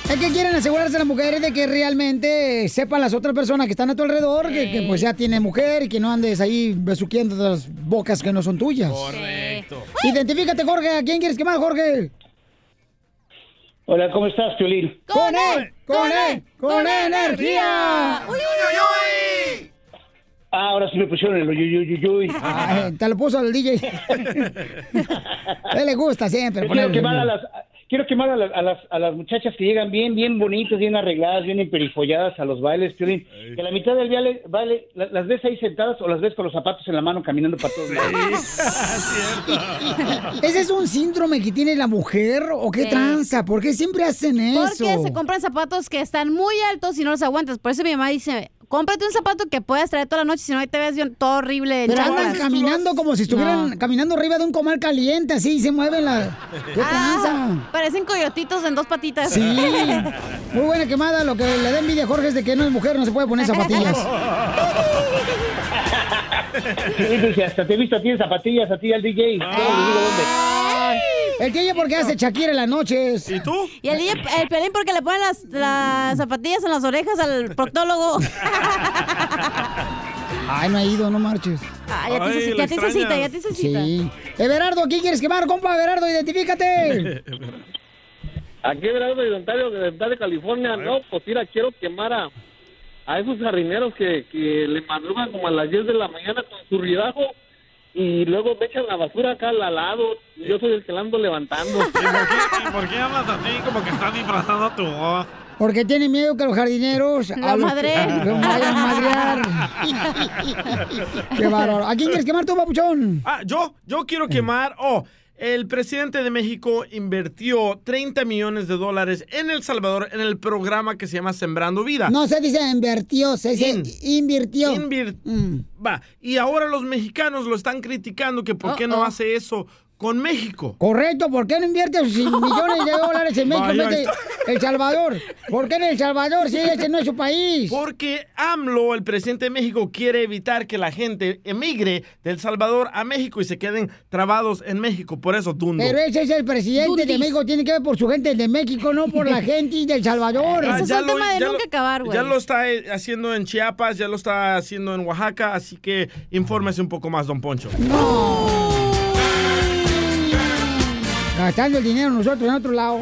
Es que quieren asegurarse las mujeres de que realmente sepan las otras personas que están a tu alrededor que, que, pues ya tiene mujer y que no andes ahí besuqueando las bocas que no son tuyas. Correcto. Identifícate, Jorge. ¿A quién quieres quemar, Jorge? Hola, ¿cómo estás, Piolín? ¡Con él! ¡Con él! ¡Con energía! Ah, ahora sí me pusieron el uyuyuyuyuy. Ay, te lo puso el DJ. A él le gusta siempre. Quiero ponerle- quemar a las, quiero quemar a las, a, las, a las muchachas que llegan bien, bien bonitas, bien arregladas, bien emperifolladas a los bailes, Piolín. Que a la mitad del baile, baile la- las ves ahí sentadas o las ves con los zapatos en la mano caminando para todos lados. ¿Ese es un síndrome que tiene la mujer o qué Sí. tranza? ¿Por qué siempre hacen eso? Porque se compran zapatos que están muy altos y no los aguantas. Por eso mi mamá dice, cómprate un zapato que puedas traer toda la noche, si no ahí te ves bien- todo horrible. Pero andan caminando como si estuvieran No. caminando arriba de un comal caliente, así, se mueven la... ¿Qué Ah, parecen coyotitos en dos patitas. Sí. Muy buena quemada. Lo que le da envidia a Jorge es de que no es mujer, no se puede poner zapatillas. Sí, sí, hasta te he visto a ti en zapatillas, a ti al DJ. El ella porque hace Shakira en las noches. ¿Y tú? Y el, DJ el pelín porque le ponen las, las zapatillas en las orejas al proctólogo. Ay, no ha ido, no marches. Ay, ya te Ay, ya te hice cita, ya te hice cita. Sí. Everardo, ¿quién quieres quemar, compa? Everardo, identifícate. Aquí Gerardo de Ontario, de, de California, no, pues mira, quiero quemar a, a esos jardineros que, que le madrugan como a las 10 de la mañana con su ridajo y luego me echan la basura acá al lado y yo soy el que la ando levantando. ¿Y por qué, y por qué hablas así como que estás disfrazando tu voz? Porque tiene miedo que los jardineros... Lo a los- vayan a madrear. Qué bárbaro. ¿A quién quieres quemar tú, papuchón? Ah, yo, yo quiero quemar. Oh, el presidente de México invirtió 30 millones de dólares en El Salvador en el programa que se llama Sembrando Vida. No se dice invirtió, se dice In- invirtió. Invir- Mm. Va, y ahora los mexicanos lo están criticando que por qué no hace eso con México. Correcto, ¿por qué no invierte sus millones de dólares en México en Vaya, vez de ahí El Salvador? ¿Por qué en El Salvador si ese no es su país? Porque AMLO, el presidente de México, quiere evitar que la gente emigre del Salvador a México y se queden trabados en México. Por eso, Dundo. Pero ese es el presidente de. México, tiene que ver por su gente de México, no por la gente del Salvador. Ah, Ese es un tema de nunca acabar, güey. Ya lo está eh, haciendo en Chiapas, ya lo está haciendo en Oaxaca, así que infórmese un poco más, don Poncho. Gastando el dinero nosotros en otro lado.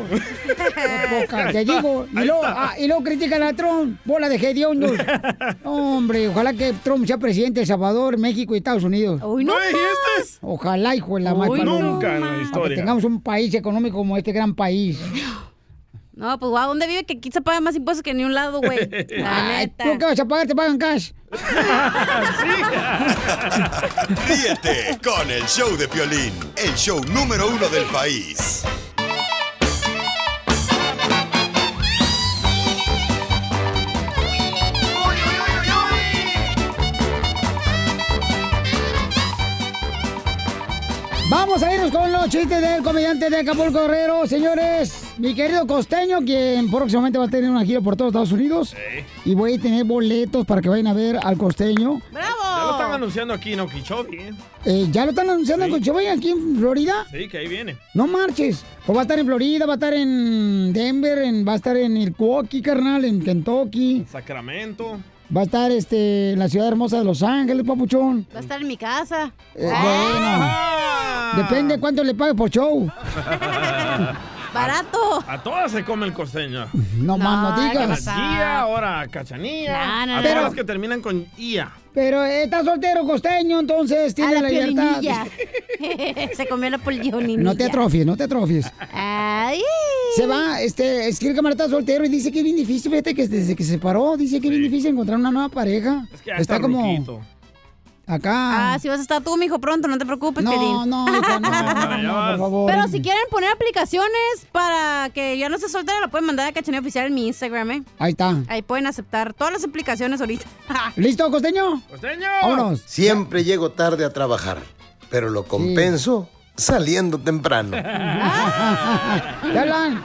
Poca, te digo. Y luego, ah, y luego critican a Trump, bola de hediondos. Hombre, ojalá que Trump sea presidente de El Salvador, México y Estados Unidos. Uy, no ¿No dijiste? más. Ojalá, hijo de la paloma. Nunca en la Para que historia. tengamos un país económico como este gran país. No, pues guau, ¿dónde vive que aquí se pagan más impuestos que ni un lado, güey? La neta. ¿Tú qué vas a pagar? Te pagan cash. Ríete con el show de Piolín, el show número uno del país. Vamos a irnos con los chistes del comediante de Acapulco Guerrero, señores. Mi querido costeño, quien próximamente va a tener una gira por todos Estados Unidos. Y voy a tener boletos para que vayan a ver al costeño. Ya lo están ¡Bravo! anunciando aquí en Okeechobee. ¿eh? Eh, ¿Ya lo están anunciando Sí. con Chovay aquí en Florida? Sí, que ahí viene. No marches. Pues va a estar en Florida, va a estar en Denver, en- va a estar en Milwaukee, carnal, en Kentucky. Sacramento. Va a estar este, en la ciudad hermosa de Los Ángeles, papuchón. Va a estar en mi casa. Eh, bueno, depende cuánto le pague por show. Barato. A todas se come el costeño. No, más no ¿qué A digas. Gia, ahora a Cachanilla. No, no, a no. todas las que terminan con IA. Pero está soltero costeño, entonces A tiene la la libertad. se comió la polioninilla. No te atrofies, no te atrofies. Ay. Se va, este, es que el camarada está soltero y dice que es bien difícil, fíjate que desde que se separó, dice que es bien difícil encontrar una nueva pareja. Es que ya está está, como ruquito. Acá. Ah, si vas a estar tú, mijo, pronto, no te preocupes, no, Pelín. no, no, no, no, por favor. Pero si quieren poner aplicaciones para que ya no se soltera, lo pueden mandar a Cachanilla Oficial en mi Instagram, ¿eh? Ahí está. Ahí pueden aceptar todas las aplicaciones ahorita. ¿Listo, costeño? ¡Costeño! Vámonos. Siempre llego tarde a trabajar, pero lo compenso saliendo temprano. ¿Te hablan?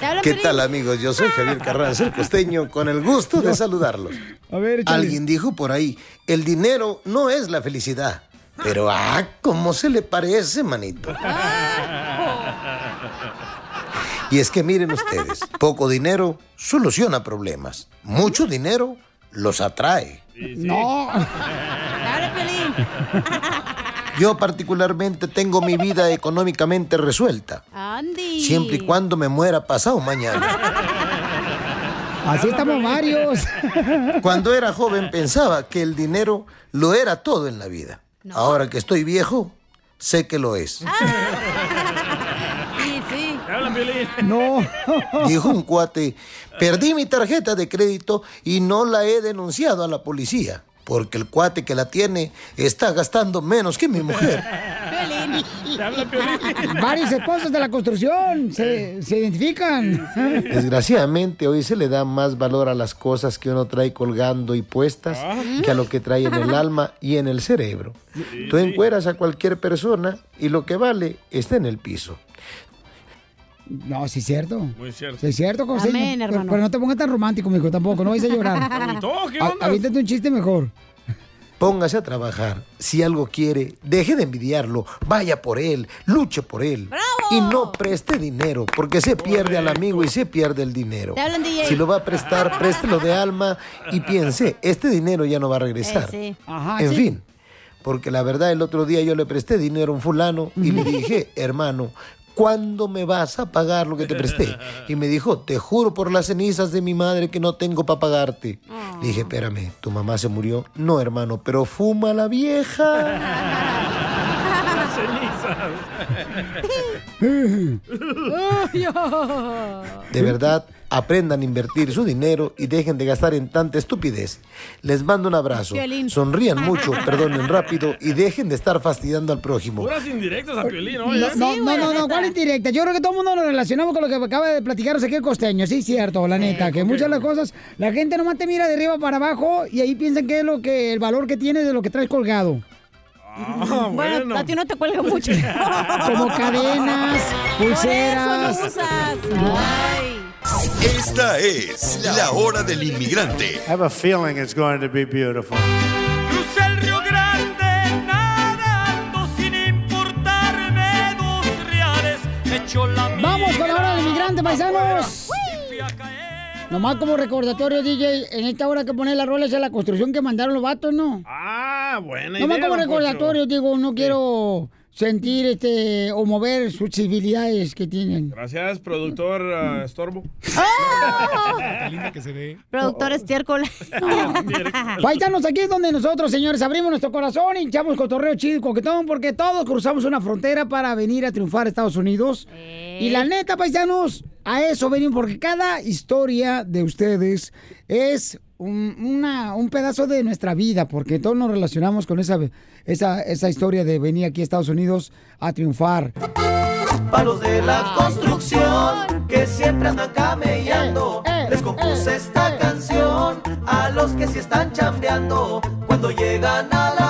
¿Te hablan, ¿Qué tal amigos? Yo soy Javier Carranza, el costeño, con el gusto de saludarlos. A ver, échale. Alguien dijo por ahí, el dinero no es la felicidad. Pero, ah, ¿cómo se le parece, manito? Y es que miren ustedes, poco dinero soluciona problemas. Mucho dinero los atrae. No. Yo particularmente tengo mi vida económicamente resuelta, Andy. siempre y cuando me muera pasado mañana. Así estamos varios. Cuando era joven pensaba que el dinero lo era todo en la vida. Ahora que estoy viejo, sé que lo es. Sí, sí. No. Dijo un cuate, perdí mi tarjeta de crédito y no la he denunciado a la policía, porque el cuate que la tiene está gastando menos que mi mujer. Varios esposos de la construcción se, se identifican. Desgraciadamente hoy se le da más valor a las cosas que uno trae colgando y puestas que a lo que trae en el alma y en el cerebro. Tú encueras a cualquier persona y lo que vale está en el piso. No, sí es cierto. Muy cierto. Sí es cierto, costeño. Amén, Pero- hermano. Pero, no te pongas tan romántico, mijo, tampoco. No vayas a llorar. ¿Todo? ¿Qué A- onda? Aviéntate un chiste mejor. Póngase a trabajar. Si algo quiere, deje de envidiarlo. Vaya por él, luche por él. Y no preste dinero, porque se pierde al amigo y se pierde el dinero. Si lo va a prestar, préstelo de alma y piense, este dinero ya no va a regresar. Eh, sí. Ajá, en sí. fin, porque la verdad el otro día yo le presté dinero a un fulano y le dije, hermano, ¿cuándo me vas a pagar lo que te presté? Y me dijo, te juro por las cenizas de mi madre que no tengo para pagarte. Le dije, espérame, ¿tu mamá se murió? No, hermano, pero fuma la vieja. De verdad, aprendan a invertir su dinero y dejen de gastar en tanta estupidez. Les mando un abrazo. Piolín. Sonrían mucho, perdonen rápido y dejen de estar fastidiando al prójimo. Puras indirectas a Piolín, No, oye. no, no, no, no, ¿cuál indirecta? Yo creo que todo el mundo nos relacionamos con lo que acaba de platicarnos aquí el costeño. Sí, cierto, la neta, que muchas de las cosas, la gente nomás te mira de arriba para abajo y ahí piensan que es lo que, el valor que tiene de lo que traes colgado. Ah, Bueno, bueno. a ti no te cuelga mucho. Como cadenas, pulseras. Por eso no usas. Ay. Esta es la hora del inmigrante. I have a feeling it's going to be beautiful. Crucé el Río Grande nadando sin importarme dos reales. La Vamos con la hora del inmigrante, migra paisanos. Nomás como recordatorio, DJ, en esta hora que poner la rola es la construcción que mandaron los vatos, ¿no? Ah, buena Nomás idea. como recordatorio, digo, no quiero sentir este o mover sus civilidades que tienen. Gracias, productor ah, Estorbo. ¡Ah! Qué linda que se ve. Productor estiércol. Paisanos, aquí es donde nosotros, señores, abrimos nuestro corazón y echamos cotorreo chido y coquetón porque todos cruzamos una frontera para venir a triunfar a Estados Unidos. Y la neta, paisanos, a eso venimos porque cada historia de ustedes es un, una- un pedazo de nuestra vida porque todos nos relacionamos con esa, esa, esa historia de venir aquí a Estados Unidos a triunfar. Palos de la construcción que siempre andan camellando. Les compuse esta canción a los que sí están chambeando cuando llegan a la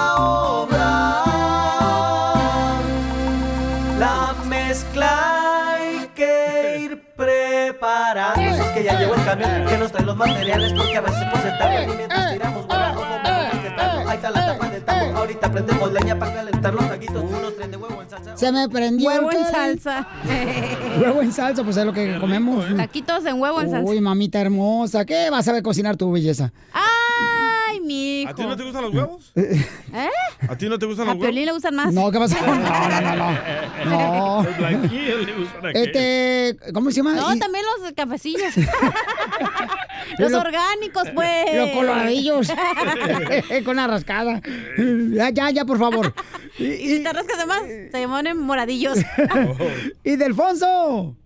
camión que nos trae los materiales porque a veces pues se tarda y mientras tiramos huevo rojo vamos maquetando. Ahí está la tapa del tambo. Ahorita prendemos leña para calentar los taquitos. Unos traen de huevo en salsa. Se me prendió. Huevo en salsa. Huevo en salsa, pues es lo que comemos. Taquitos en huevo en salsa. Uy, mamita hermosa, ¿qué vas a ver cocinar tu belleza? Ay, mi hijo. ¿A ti no te gustan los huevos? ¿Eh? ¿A ti no te gustan A los huevos? Piolín le gustan más. No, ¿qué pasa? No, no, no, no. No. A. Este, ¿cómo se llama? No, Y- también los cafecillos. los Lo- orgánicos, pues. Los coloradillos. Con la rascada. Ya, ya, ya, por favor. Y si te rascas de más, se ponen moradillos. Y Delfonso.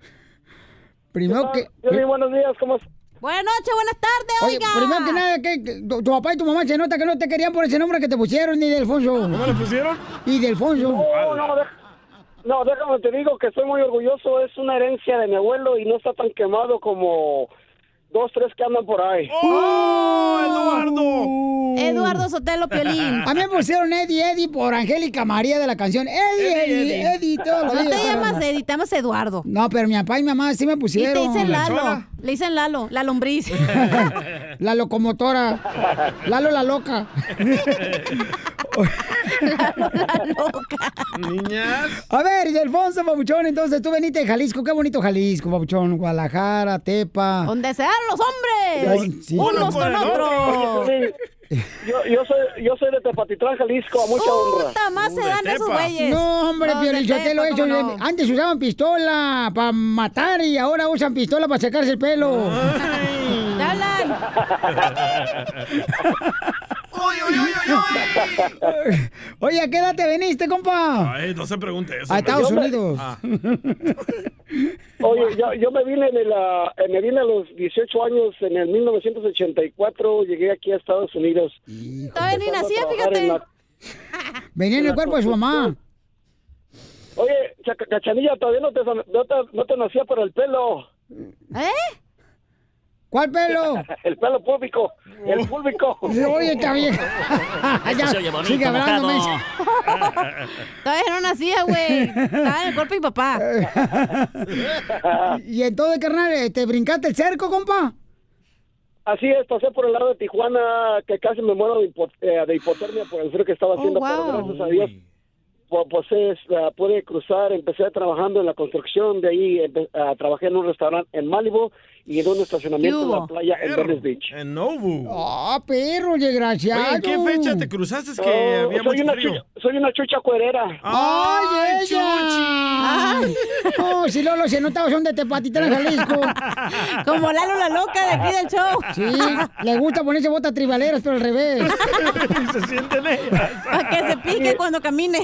Primero que. buenos días, ¿cómo Buenas noches, buenas tardes, Oye, oiga. primero que nada, que tu, tu papá y tu mamá se nota que no te querían por ese nombre que te pusieron, ni Delfonso. ¿Cómo le pusieron? Y Delfonso. No, no, no, déjame te digo que estoy muy orgulloso. Es una herencia de mi abuelo y no está tan quemado como dos, tres que andan por ahí. ¡Oh, Eduardo! Eduardo Sotelo Piolín. A mí me pusieron Eddie Eddie por Angélica María de la canción. Eddie, Eddie, Eddie, Eddie. La No te llamas. Eddie, te llamas Eduardo. No, pero mi papá y mi mamá sí me pusieron. Y te dicen Lalo. Le dicen Lalo, la lombriz. La locomotora. Lalo la loca. Lalo la loca. Niñas. A ver, y Alfonso, papuchón, entonces tú veniste de Jalisco. Qué bonito Jalisco, papuchón. Guadalajara, Tepa. Donde sean los hombres. Ay, sí. Unos con otros. Yo, yo soy yo soy de Tepatitlán, Jalisco, a mucha honra. Puta, más se dan esos güeyes. No, hombre, Los Piolín, yo te lo he hecho. ¿cómo no? Antes usaban pistola para matar y ahora usan pistola para secarse el pelo. ¿Te hablan? Oye, ¿a qué edad te veniste, compa? Ay, no se pregunte eso. A. Estados me- Unidos. Ah. Oye, yo, yo me vine en el, ah, eh, me vine a los 18 años en el 1984, llegué aquí a Estados Unidos. Todavía ni nacía, fíjate. Venía en el cuerpo de su mamá. Oye, Cachanilla, todavía no te, no te, no te nacía por el pelo. ¿Eh? ¿Cuál pelo? el pelo público, el público. Oye, está bien. Eso se oye bonito, sigue mensa. Todavía no nacía, güey. Estaba en el cuerpo de mi papá. y entonces, carnal, ¿te brincaste el cerco, compa? Así es, pasé por el lado de Tijuana, que casi me muero de, hipo- eh, de hipotermia por el frío que estaba haciendo, pero wow. gracias a Dios pu- pues es, ah, pude cruzar, empecé trabajando en la construcción, de ahí ah, trabajé en un restaurante en Malibu y en un estacionamiento en la playa en Venice Beach. En Novu. Ah, perro, desgraciado. ¿en qué fecha te cruzaste que Oh, había soy, mucho una frío? chucha, soy una chucha cuerera. ¡Ay, ella! No, si Lolo se notaba, son de Tepatitlán, Jalisco. Como Lalo la loca de aquí del show. Sí, le gusta ponerse botas tribaleras, pero al revés. se sienten ellas. Para que se pique cuando camine.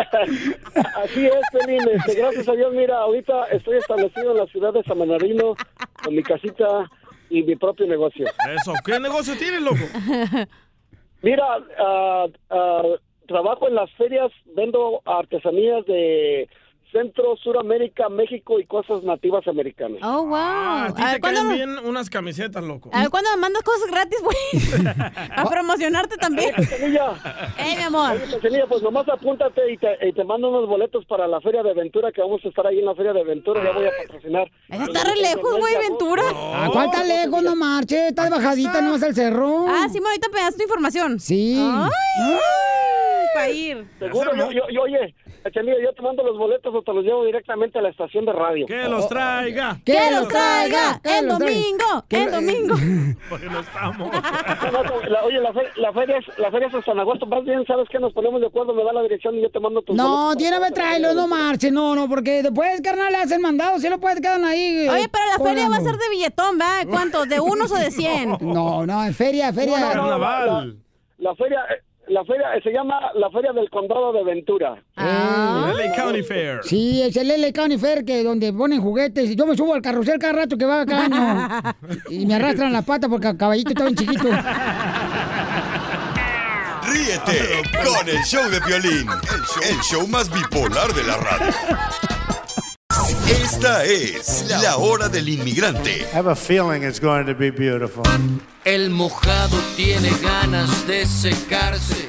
Así es, Pelín. Este, gracias a Dios, mira, ahorita estoy establecido en la ciudad de San Bernardino con mi casita y mi propio negocio. Eso, ¿qué negocio tienes, loco? Mira, ah, trabajo en las ferias, vendo artesanías de Centro, Suramérica, México y cosas nativas americanas. Oh, wow. Ah, a ti A te ver, ¿cuándo, caen bien unas camisetas, loco. a ver, ¿cuándo me mandas cosas gratis, güey? A promocionarte también. ¡Eh, mi amor! Oye, Cachanilla, pues nomás apúntate y te, y te mando unos boletos para la Feria de Aventura, que vamos a estar ahí en la Feria de Aventura, ya voy a patrocinar. Eso está re lejos, güey, Ventura. ¿A cuál está lejos? No marche, está de bajadita, no vas al cerro. Ah, sí, ahorita me das tu información. Sí. Ay, para ir. Seguro, yo, yo, yo, oye, Cachanilla, yo te mando los boletos o te los llevo directamente a la estación de radio. Que los traiga. ¡Que los traiga! que ¡El los traiga. domingo! Que ¡El domingo! Porque no estamos. No, no, oye, la, fe- la feria es, la feria es en San Agosto. Más bien, ¿sabes qué? Nos ponemos de acuerdo, me da la dirección y yo te mando tus No, boletos. tiene que traerlo, no marche, no, no, porque después, carnal, le hacen mandado, si lo puedes quedar ahí. eh, Oye, pero la feria va a ser de billetón, ¿va? ¿Cuántos? ¿De unos o de cien? No, no, en feria, feria. No, no, no, la, la feria, eh, la feria eh, se llama la Feria del Condado de Ventura. Ah. LA County Fair. Sí, es el LA County Fair que donde ponen juguetes. Yo me subo al carrusel cada rato que va cada año. y me arrastran la pata porque el caballito está bien chiquito. Ríete con el show de Piolín, el show más bipolar de la radio. Esta es la hora del inmigrante. I have a feeling it's going to be beautiful. El mojado tiene ganas de secarse.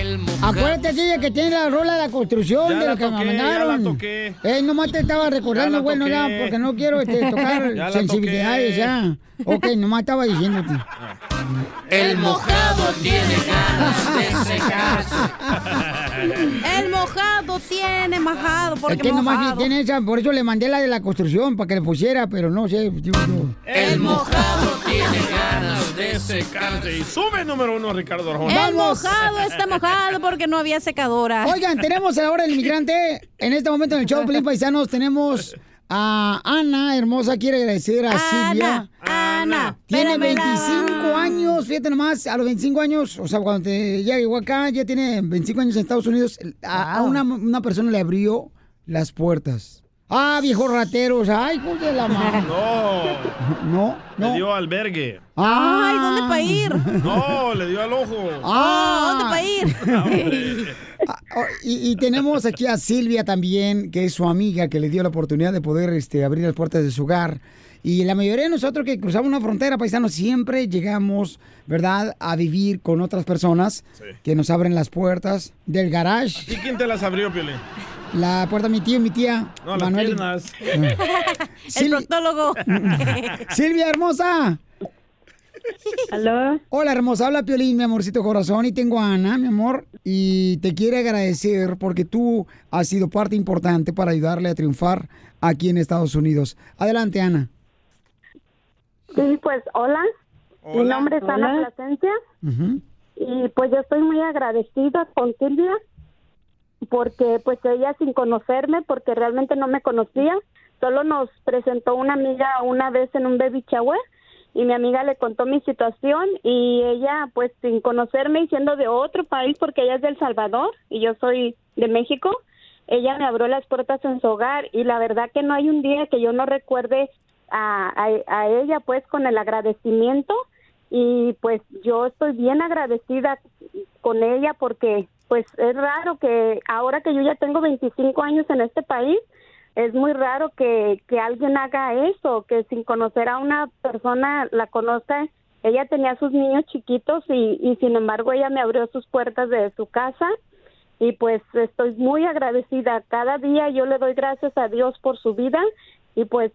El mojado. Acuérdate, DJ, que tiene la rola de la construcción Ya de la lo que me toqué, ya la mandaron. toqué. Eh, nomás te estaba recordando, bueno, ya, porque no quiero este, tocar sensibilidades ya. Ok, nomás estaba diciéndote. El mojado tiene ganas de secarse. El mojado tiene majado, porque Es que nomás mojado. tiene esa, por eso le mandé la de la construcción para que le pusiera, pero no sé, yo. El mojado tiene ganas de secarse. Y sube número uno, Ricardo Arjona. El mojado está mojado porque no había secadora. Oigan, tenemos a la hora del inmigrante. En este momento en el show, Pelín Paisanos, tenemos a Ana, hermosa, quiere agradecer a Silvia. Ana, Tiene espérame la- 25 años, fíjate nomás, a los 25 años, o sea, cuando te, ya llegó acá, ya tiene 25 años en Estados Unidos, a, a una, una persona le abrió las puertas. Ah, viejos rateros, ay, de la madre. No. No, no. Le dio albergue. Ah. Ay, ¿dónde para ir? No, le dio al ojo. Ah. ¿Dónde para ir? Oh, y, y tenemos aquí a Silvia también, que es su amiga, que le dio la oportunidad de poder este, abrir las puertas de su hogar. Y la mayoría de nosotros que cruzamos una frontera, paisanos, siempre llegamos, ¿verdad?, a vivir con otras personas Sí. que nos abren las puertas del garage. ¿Y quién te las abrió, Piolín? La puerta mi tío y mi tía. No, las Manuel. piernas. El proctólogo. Silvia, hermosa. ¿Aló? Hola, hermosa. Habla Piolín, mi amorcito corazón. Y tengo a Ana, mi amor. Y te quiere agradecer porque tú has sido parte importante para ayudarle a triunfar aquí en Estados Unidos. Adelante, Ana. Sí, pues hola. Mi nombre es Ana Hola. Plasencia y pues yo estoy muy agradecida con Silvia porque pues ella sin conocerme, porque realmente no me conocía, solo nos presentó una amiga una vez en un baby shower y mi amiga le contó mi situación y ella pues sin conocerme y siendo de otro país porque ella es de El Salvador y yo soy de México, ella me abrió las puertas en su hogar y la verdad que no hay un día que yo no recuerde a, a, a ella pues con el agradecimiento y pues yo estoy bien agradecida con ella porque pues es raro que ahora que yo ya tengo 25 años en este país es muy raro que, que alguien haga eso, que sin conocer a una persona la conozca. Ella tenía sus niños chiquitos y, y sin embargo ella me abrió sus puertas de su casa y pues estoy muy agradecida. Cada día yo le doy gracias a Dios por su vida y pues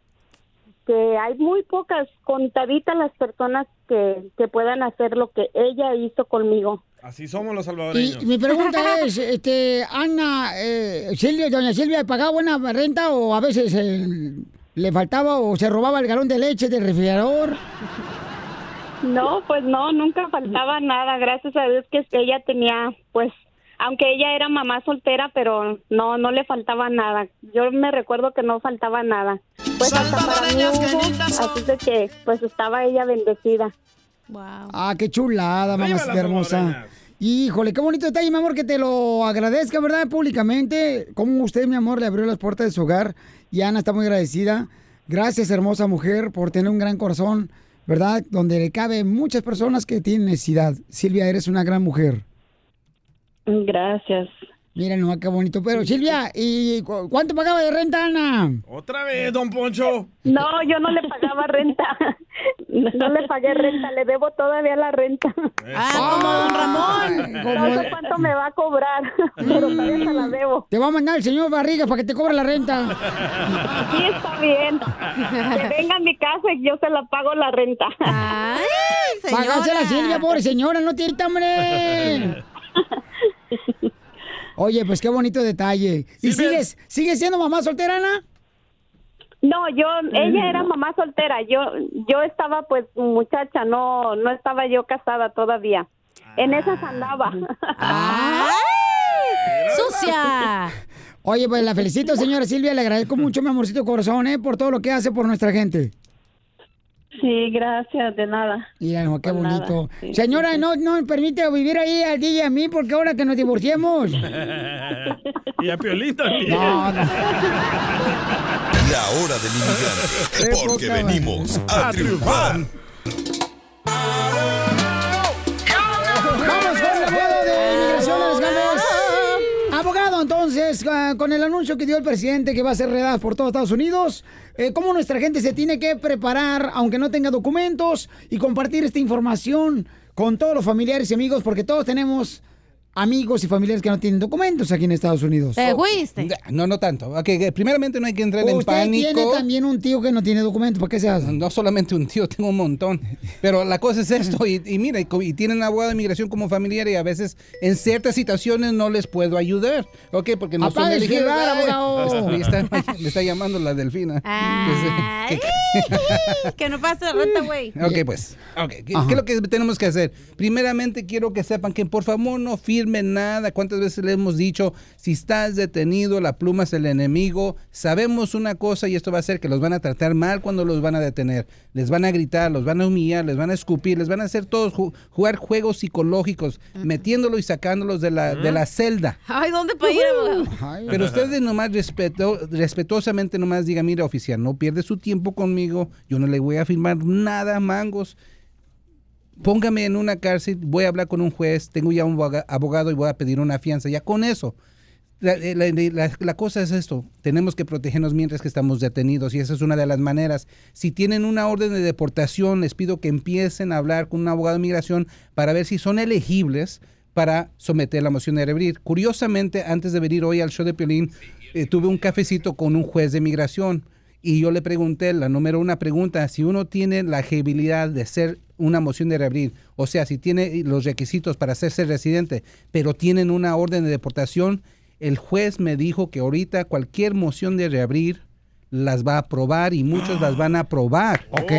que hay muy pocas, contaditas las personas que, que puedan hacer lo que ella hizo conmigo. Así somos los Y salvadoreños. mi pregunta es, este, Ana, eh, Silvia, doña Silvia, ¿pagaba buena renta o a veces eh, le faltaba o se robaba el galón de leche del refrigerador? No, pues no, nunca faltaba nada. Gracias a Dios que ella tenía, pues, aunque ella era mamá soltera, pero no, no le faltaba nada. Yo me recuerdo que no faltaba nada. Pues hasta para mí hubo, así de que, pues estaba ella bendecida. Wow. Ah, qué chulada, mamacita hermosa. Híjole, qué bonito detalle, mi amor, que te lo agradezca, ¿verdad? Públicamente, como usted, mi amor, le abrió las puertas de su hogar y Ana está muy agradecida. Gracias, hermosa mujer, por tener un gran corazón, ¿verdad? Donde le cabe muchas personas que tienen necesidad. Silvia, eres una gran mujer. Gracias. Mira nomás qué bonito. Pero, Silvia, ¿y cu- cuánto pagaba de renta, Ana? Otra vez, don Poncho. No, yo no le pagaba renta. No le pagué renta, le debo todavía la renta. Ah, como don Ramón. No sé cuánto me va a cobrar, pero todavía se la debo. Te va a mandar el señor Barriga para que te cobre la renta. Sí, está bien. Que venga a mi casa y yo se la pago la renta. Págasela, Silvia, pobre señora, no tiene hambre. Oye, pues qué bonito detalle. ¿Y sigues, sigues siendo mamá soltera, Ana? No, yo, ella era mamá soltera. Yo, yo estaba pues muchacha, no, no estaba yo casada todavía. En esas andaba. ¡Sucia! Oye, pues la felicito, señora Silvia. Le agradezco mucho, mi amorcito corazón, ¿eh? Por todo lo que hace por nuestra gente. Sí, gracias, de nada. Mira, no, qué nada, bonito. sí, Señora, no, no me permite vivir ahí al día y a mí porque ahora que nos divorciemos. y a también. No, no. La hora del inmigrante. Porque venimos a triunfar. Vamos con el abogado de inmigración, Alex Gámez. Entonces, ah, con el anuncio que dio el presidente que va a ser redadas por todo Estados Unidos, eh, ¿cómo nuestra gente se tiene que preparar, aunque no tenga documentos, y compartir esta información con todos los familiares y amigos? Porque todos tenemos amigos y familiares que no tienen documentos aquí en Estados Unidos. No, no tanto. Ok, que primeramente no hay que entrar en Usted pánico. tiene también un tío que no tiene documentos, ¿para qué se hace? No solamente un tío, tengo un montón. Pero la cosa es esto, y, y mira, y, y tienen abogado de inmigración como familiar y a veces en ciertas situaciones no les puedo ayudar. Ok, porque no son elegibles. abogado. Me está, llamando la delfina. Ay, que no pase la renta, güey. Ok, pues. ok, ¿Qué, qué es lo que tenemos que hacer? Primeramente, quiero que sepan que por favor no firmen nada. ¿Cuántas veces le hemos dicho? Si estás detenido, la pluma es el enemigo. Sabemos una cosa y esto va a hacer que los van a tratar mal cuando los van a detener. Les van a gritar, los van a humillar, les van a escupir, les van a hacer todos ju- jugar juegos psicológicos, metiéndolos y sacándolos de la, de la celda. Ay, ¿dónde para ir? Pero ustedes nomás respeto, respetuosamente nomás digan, mira oficial, no pierde su tiempo conmigo, yo no le voy a firmar nada, mangos. Póngame en una cárcel, voy a hablar con un juez, tengo ya un aboga- abogado y voy a pedir una fianza, ya con eso. La- la cosa es esto, tenemos que protegernos mientras que estamos detenidos y esa es una de las maneras. Si tienen una orden de deportación, les pido que empiecen a hablar con un abogado de migración para ver si son elegibles para someter la moción de reabrir. Curiosamente, antes de venir hoy al show de Piolín, eh, tuve un cafecito con un juez de migración y yo le pregunté, la número una pregunta, si uno tiene la habilidad de hacer una moción de reabrir, o sea, si tiene los requisitos para hacerse residente, pero tienen una orden de deportación, el juez me dijo que ahorita cualquier moción de reabrir las va a aprobar y muchos las van a aprobar. Ok,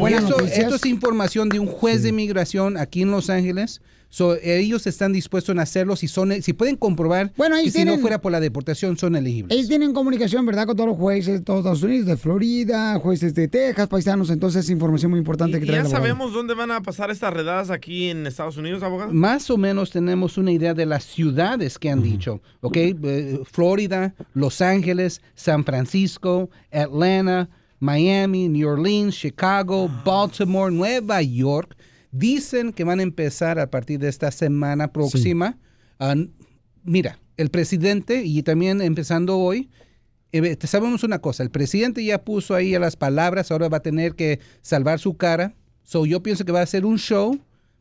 noticias. esto es información de un juez de inmigración aquí en Los Ángeles. So, ellos están dispuestos a hacerlo si son si pueden comprobar Bueno, ahí que si no fuera por la deportación son elegibles. Ellos tienen comunicación, ¿verdad? Con todos los jueces de todos Estados Unidos, de Florida, jueces de Texas, paisanos. Entonces es información muy importante que ¿Y trae ya el sabemos dónde van a pasar estas redadas aquí en Estados Unidos, abogado? Más o menos tenemos una idea de las ciudades que han dicho, ¿ok? Eh, Florida, Los Ángeles, San Francisco, Atlanta, Miami, New Orleans, Chicago, Baltimore, Nueva York. Dicen que van a empezar a partir de esta semana próxima. Mira, el presidente, y también empezando hoy, eh, sabemos una cosa, el presidente ya puso ahí a las palabras, ahora va a tener que salvar su cara. So, yo pienso que va a ser un show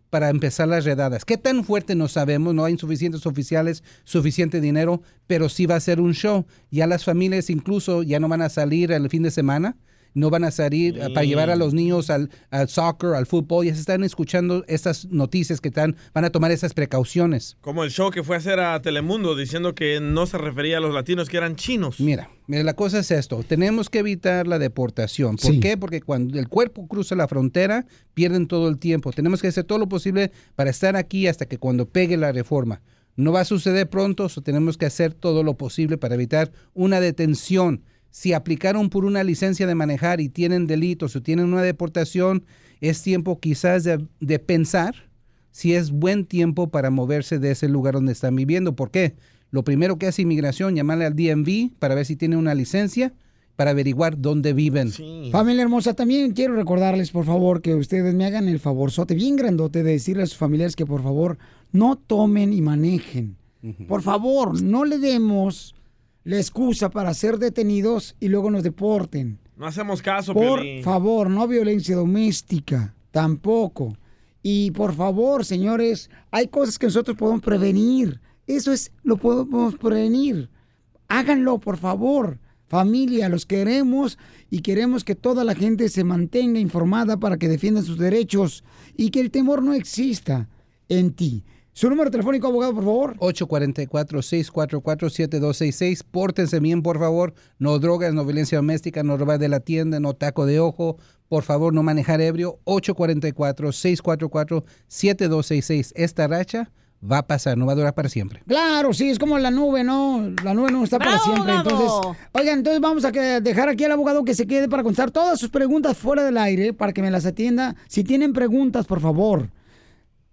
para empezar las redadas. ¿Qué tan fuerte no sabemos? No hay suficientes oficiales, suficiente dinero, pero sí va a ser un show. Ya las familias incluso ya no van a salir el fin de semana, no van a salir eh, para llevar a los niños al, al soccer, al fútbol. Ya se están escuchando estas noticias que están, van a tomar esas precauciones. Como el show que fue a hacer a Telemundo diciendo que no se refería a los latinos que eran chinos. Mira, mira, la cosa es esto, tenemos que evitar la deportación. ¿Por Sí. qué? Porque cuando el cuerpo cruza la frontera, pierden todo el tiempo. Tenemos que hacer todo lo posible para estar aquí hasta que cuando pegue la reforma. No va a suceder pronto, so tenemos que hacer todo lo posible para evitar una detención. Si aplicaron por una licencia de manejar y tienen delitos o tienen una deportación, es tiempo quizás de, de pensar si es buen tiempo para moverse de ese lugar donde están viviendo. ¿Por qué? Lo primero que hace inmigración, llamarle al DMV para ver si tiene una licencia, para averiguar dónde viven. Familia hermosa, también quiero recordarles, por favor, que ustedes me hagan el favorzote bien grandote de decirle a sus familiares que por favor no tomen y manejen. Por favor, no le demos la excusa para ser detenidos y luego nos deporten. No hacemos caso, Por Piolín. favor, no violencia doméstica, tampoco. Y por favor, señores, hay cosas que nosotros podemos prevenir. Eso es, lo podemos prevenir. Háganlo, por favor. Familia, los queremos y queremos que toda la gente se mantenga informada para que defiendan sus derechos y que el temor no exista en ti. Su número telefónico, abogado, por favor. 844-644-7266. Pórtense bien, por favor. No drogas, no violencia doméstica, no robar de la tienda, no taco de ojo. Por favor, no manejar ebrio. 844-644-7266. Esta racha va a pasar, no va a durar para siempre. Claro, sí, es como la nube, ¿no? La nube no está para ¡Bravo, siempre. abogado! Entonces, oigan, entonces vamos a que- dejar aquí al abogado que se quede para contestar todas sus preguntas fuera del aire para que me las atienda. Si tienen preguntas, por favor,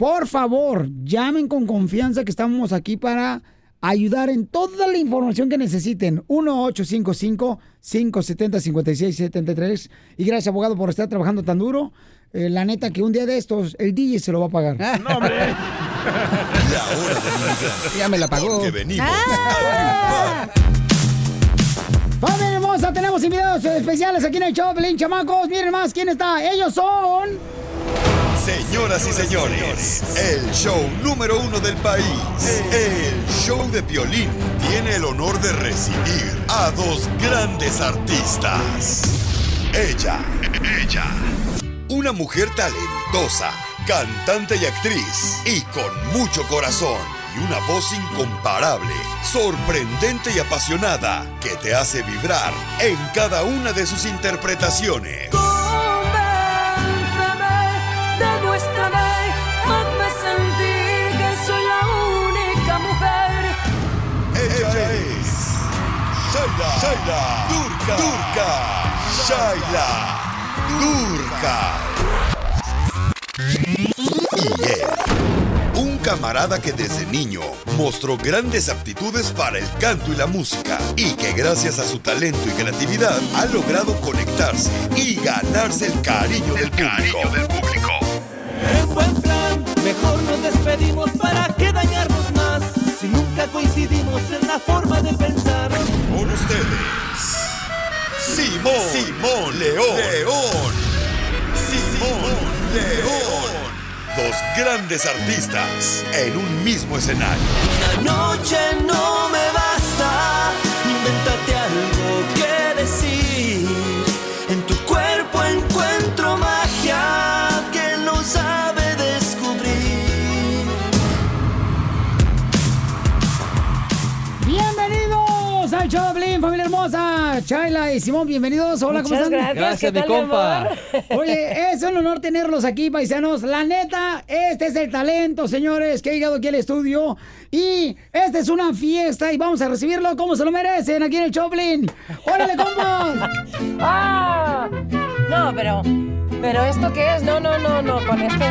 por favor, llamen con confianza que estamos aquí para ayudar en toda la información que necesiten. 1-855-570-5673. Y gracias, abogado, por estar trabajando tan duro. Eh, la neta que un día de estos, el DJ se lo va a pagar. No, hombre. La hora. Ya me la pagó. Porque venimos Ah. ¡Familia hermosa! Tenemos invitados especiales aquí en el show de Pelín, chamacos. Miren más quién está. Ellos son... Señoras y señores, el show número uno del país, el show de violín, tiene el honor de recibir a dos grandes artistas. Ella, ella, una mujer talentosa, cantante y actriz, y con mucho corazón, y una voz incomparable, sorprendente y apasionada, que te hace vibrar en cada una de sus interpretaciones. Shaila, Durka, Durka, Shaila Durka. Y él, un camarada que desde niño mostró grandes aptitudes para el canto y la música y que gracias a su talento y creatividad ha logrado conectarse y ganarse el cariño del público. En buen plan, mejor nos despedimos para que dañarnos más. Si nunca coincidimos en la forma de pensar. Con ustedes, Simón, Simón León, León, Simón León. Dos grandes artistas en un mismo escenario. Una noche no me basta, Chayla y Simón, bienvenidos. Hola, ¿cómo están? gracias, Gracias, ¿qué mi tal, mi compa. amor? Oye, es un honor tenerlos aquí, paisanos. La neta, este es el talento, señores, que ha llegado aquí al estudio. Y esta es una fiesta y vamos a recibirlo como se lo merecen aquí en el Choplin. ¡Órale, compas! ¡Ah! No, pero. ¿Pero esto qué es? No, no, no, no, con esto.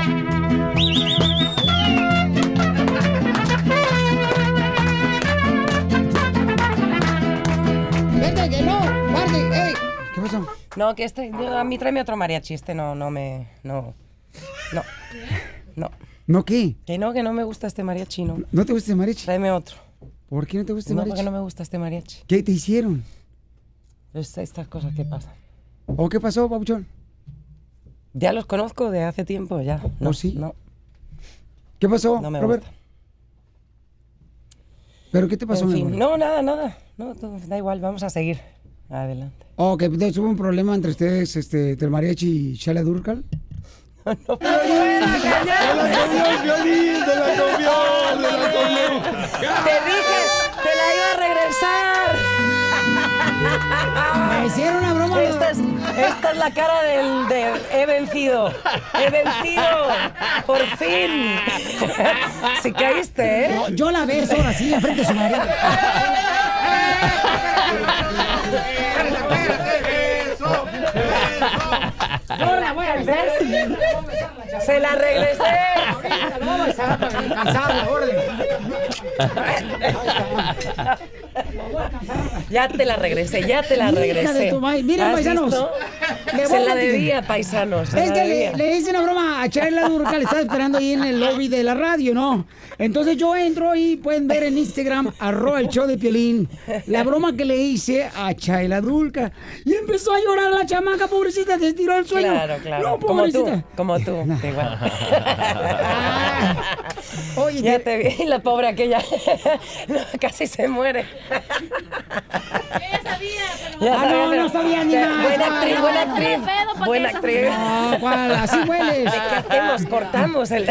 Que no, Marty, ey. ¿Qué pasó? No, que este. yo- a mí tráeme otro mariachi. Este no, no me. No. No. No. ¿No qué? Que no, que no me gusta este mariachi, no. ¿No te gusta este mariachi? Tráeme otro. ¿Por qué no te gusta este no, mariachi? porque no me gusta este mariachi. ¿Qué te hicieron? Es- estas cosas que pasan. ¿O qué pasó, Pabuchón? Ya los conozco de hace tiempo, ya. No, ¿Oh, sí? No. ¿Qué pasó, No me Robert? gusta. ¿Pero qué te pasó, En mi fin, amor? no, nada, nada. No, todo- da igual, vamos a seguir. Adelante. Ok, entonces hubo un problema entre ustedes, este, entre el mariachi y Shala Durcal. ¡Se la comió, Piolín! ¡Se la comió! ¡Se la comió! Te dije, te la iba a regresar. Me hicieron una broma. Esta es, esta es la cara del de he vencido. He vencido. Por fin. Si caíste, ¿eh? No, yo la beso ahora sí, enfrente de su marido. Yo la voy a besar. Se la regresé. Orden. Ya te la regresé, ya te la regresé. ¿Has paisanos, le Se la debía, paisanos. Es la que le, le hice una broma a Chayla Durcal, estaba esperando ahí en el lobby de la radio, ¿no? Entonces yo entro y pueden ver en Instagram, arroba el show de Piolín, la broma que le hice a Chayla Durcal. Y empezó a llorar la chamaca, pobrecita, se tiró al suelo. Claro, claro. No, como tú, pobrecita. como tú. igual. Oye, ya te vi, la pobre aquella. No, casi se muere. Ya Ah, no, pero- no sabía ni nada. Buena actriz, no, buena no. actriz. Buena actriz. No, ¿cuál? Así hueles. ¿Qué hacemos? Cortamos el.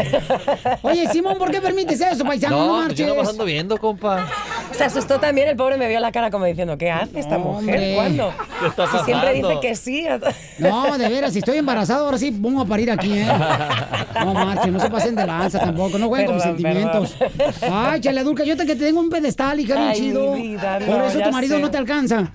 Oye, Simón, ¿por qué permites eso, paisano? No, No, pues marches. yo nomás ando viendo, compa. Se asustó también, el pobre me vio la cara como diciendo, ¿qué hace esta mujer? ¿Cuándo? ¿Qué está Si siempre dice que sí. No, de veras, si estoy embarazado, ahora sí pongo a parir aquí, ¿eh? No marchen, no se pasen de lanza tampoco, no jueguen con mis Perdón, sentimientos. Ay, chale, Dulca, yo te que te tengo un pedestal, hija, bien chido. Por no, eso tu marido sé. no te alcanza.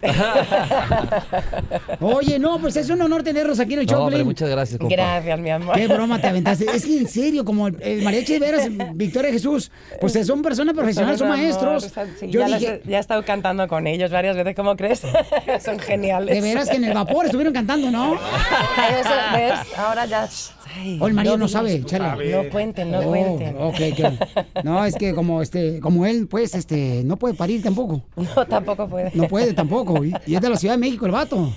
Oye, no, pues es un honor tenerlos aquí en el No, show, muchas gracias, compa. Gracias, mi amor. Qué broma te aventaste. Es que en serio, como el, el mariachi de veras, Victoria Jesús, pues son personas profesionales, son Amor, maestros. Sí, Yo ya, los dije, he- ya he estado cantando con ellos varias veces, ¿cómo crees? Son geniales. de veras que en el vapor estuvieron cantando, ¿no? Eso, ¿ves? Ahora ya... ay, O el marido no digas, sabe, chale. No cuenten, no Oh, cuenten. ok, ok. No, es que como este, como él, pues, este, no puede parir tampoco. No, tampoco puede. No puede tampoco. Y, y es de la Ciudad de México el vato.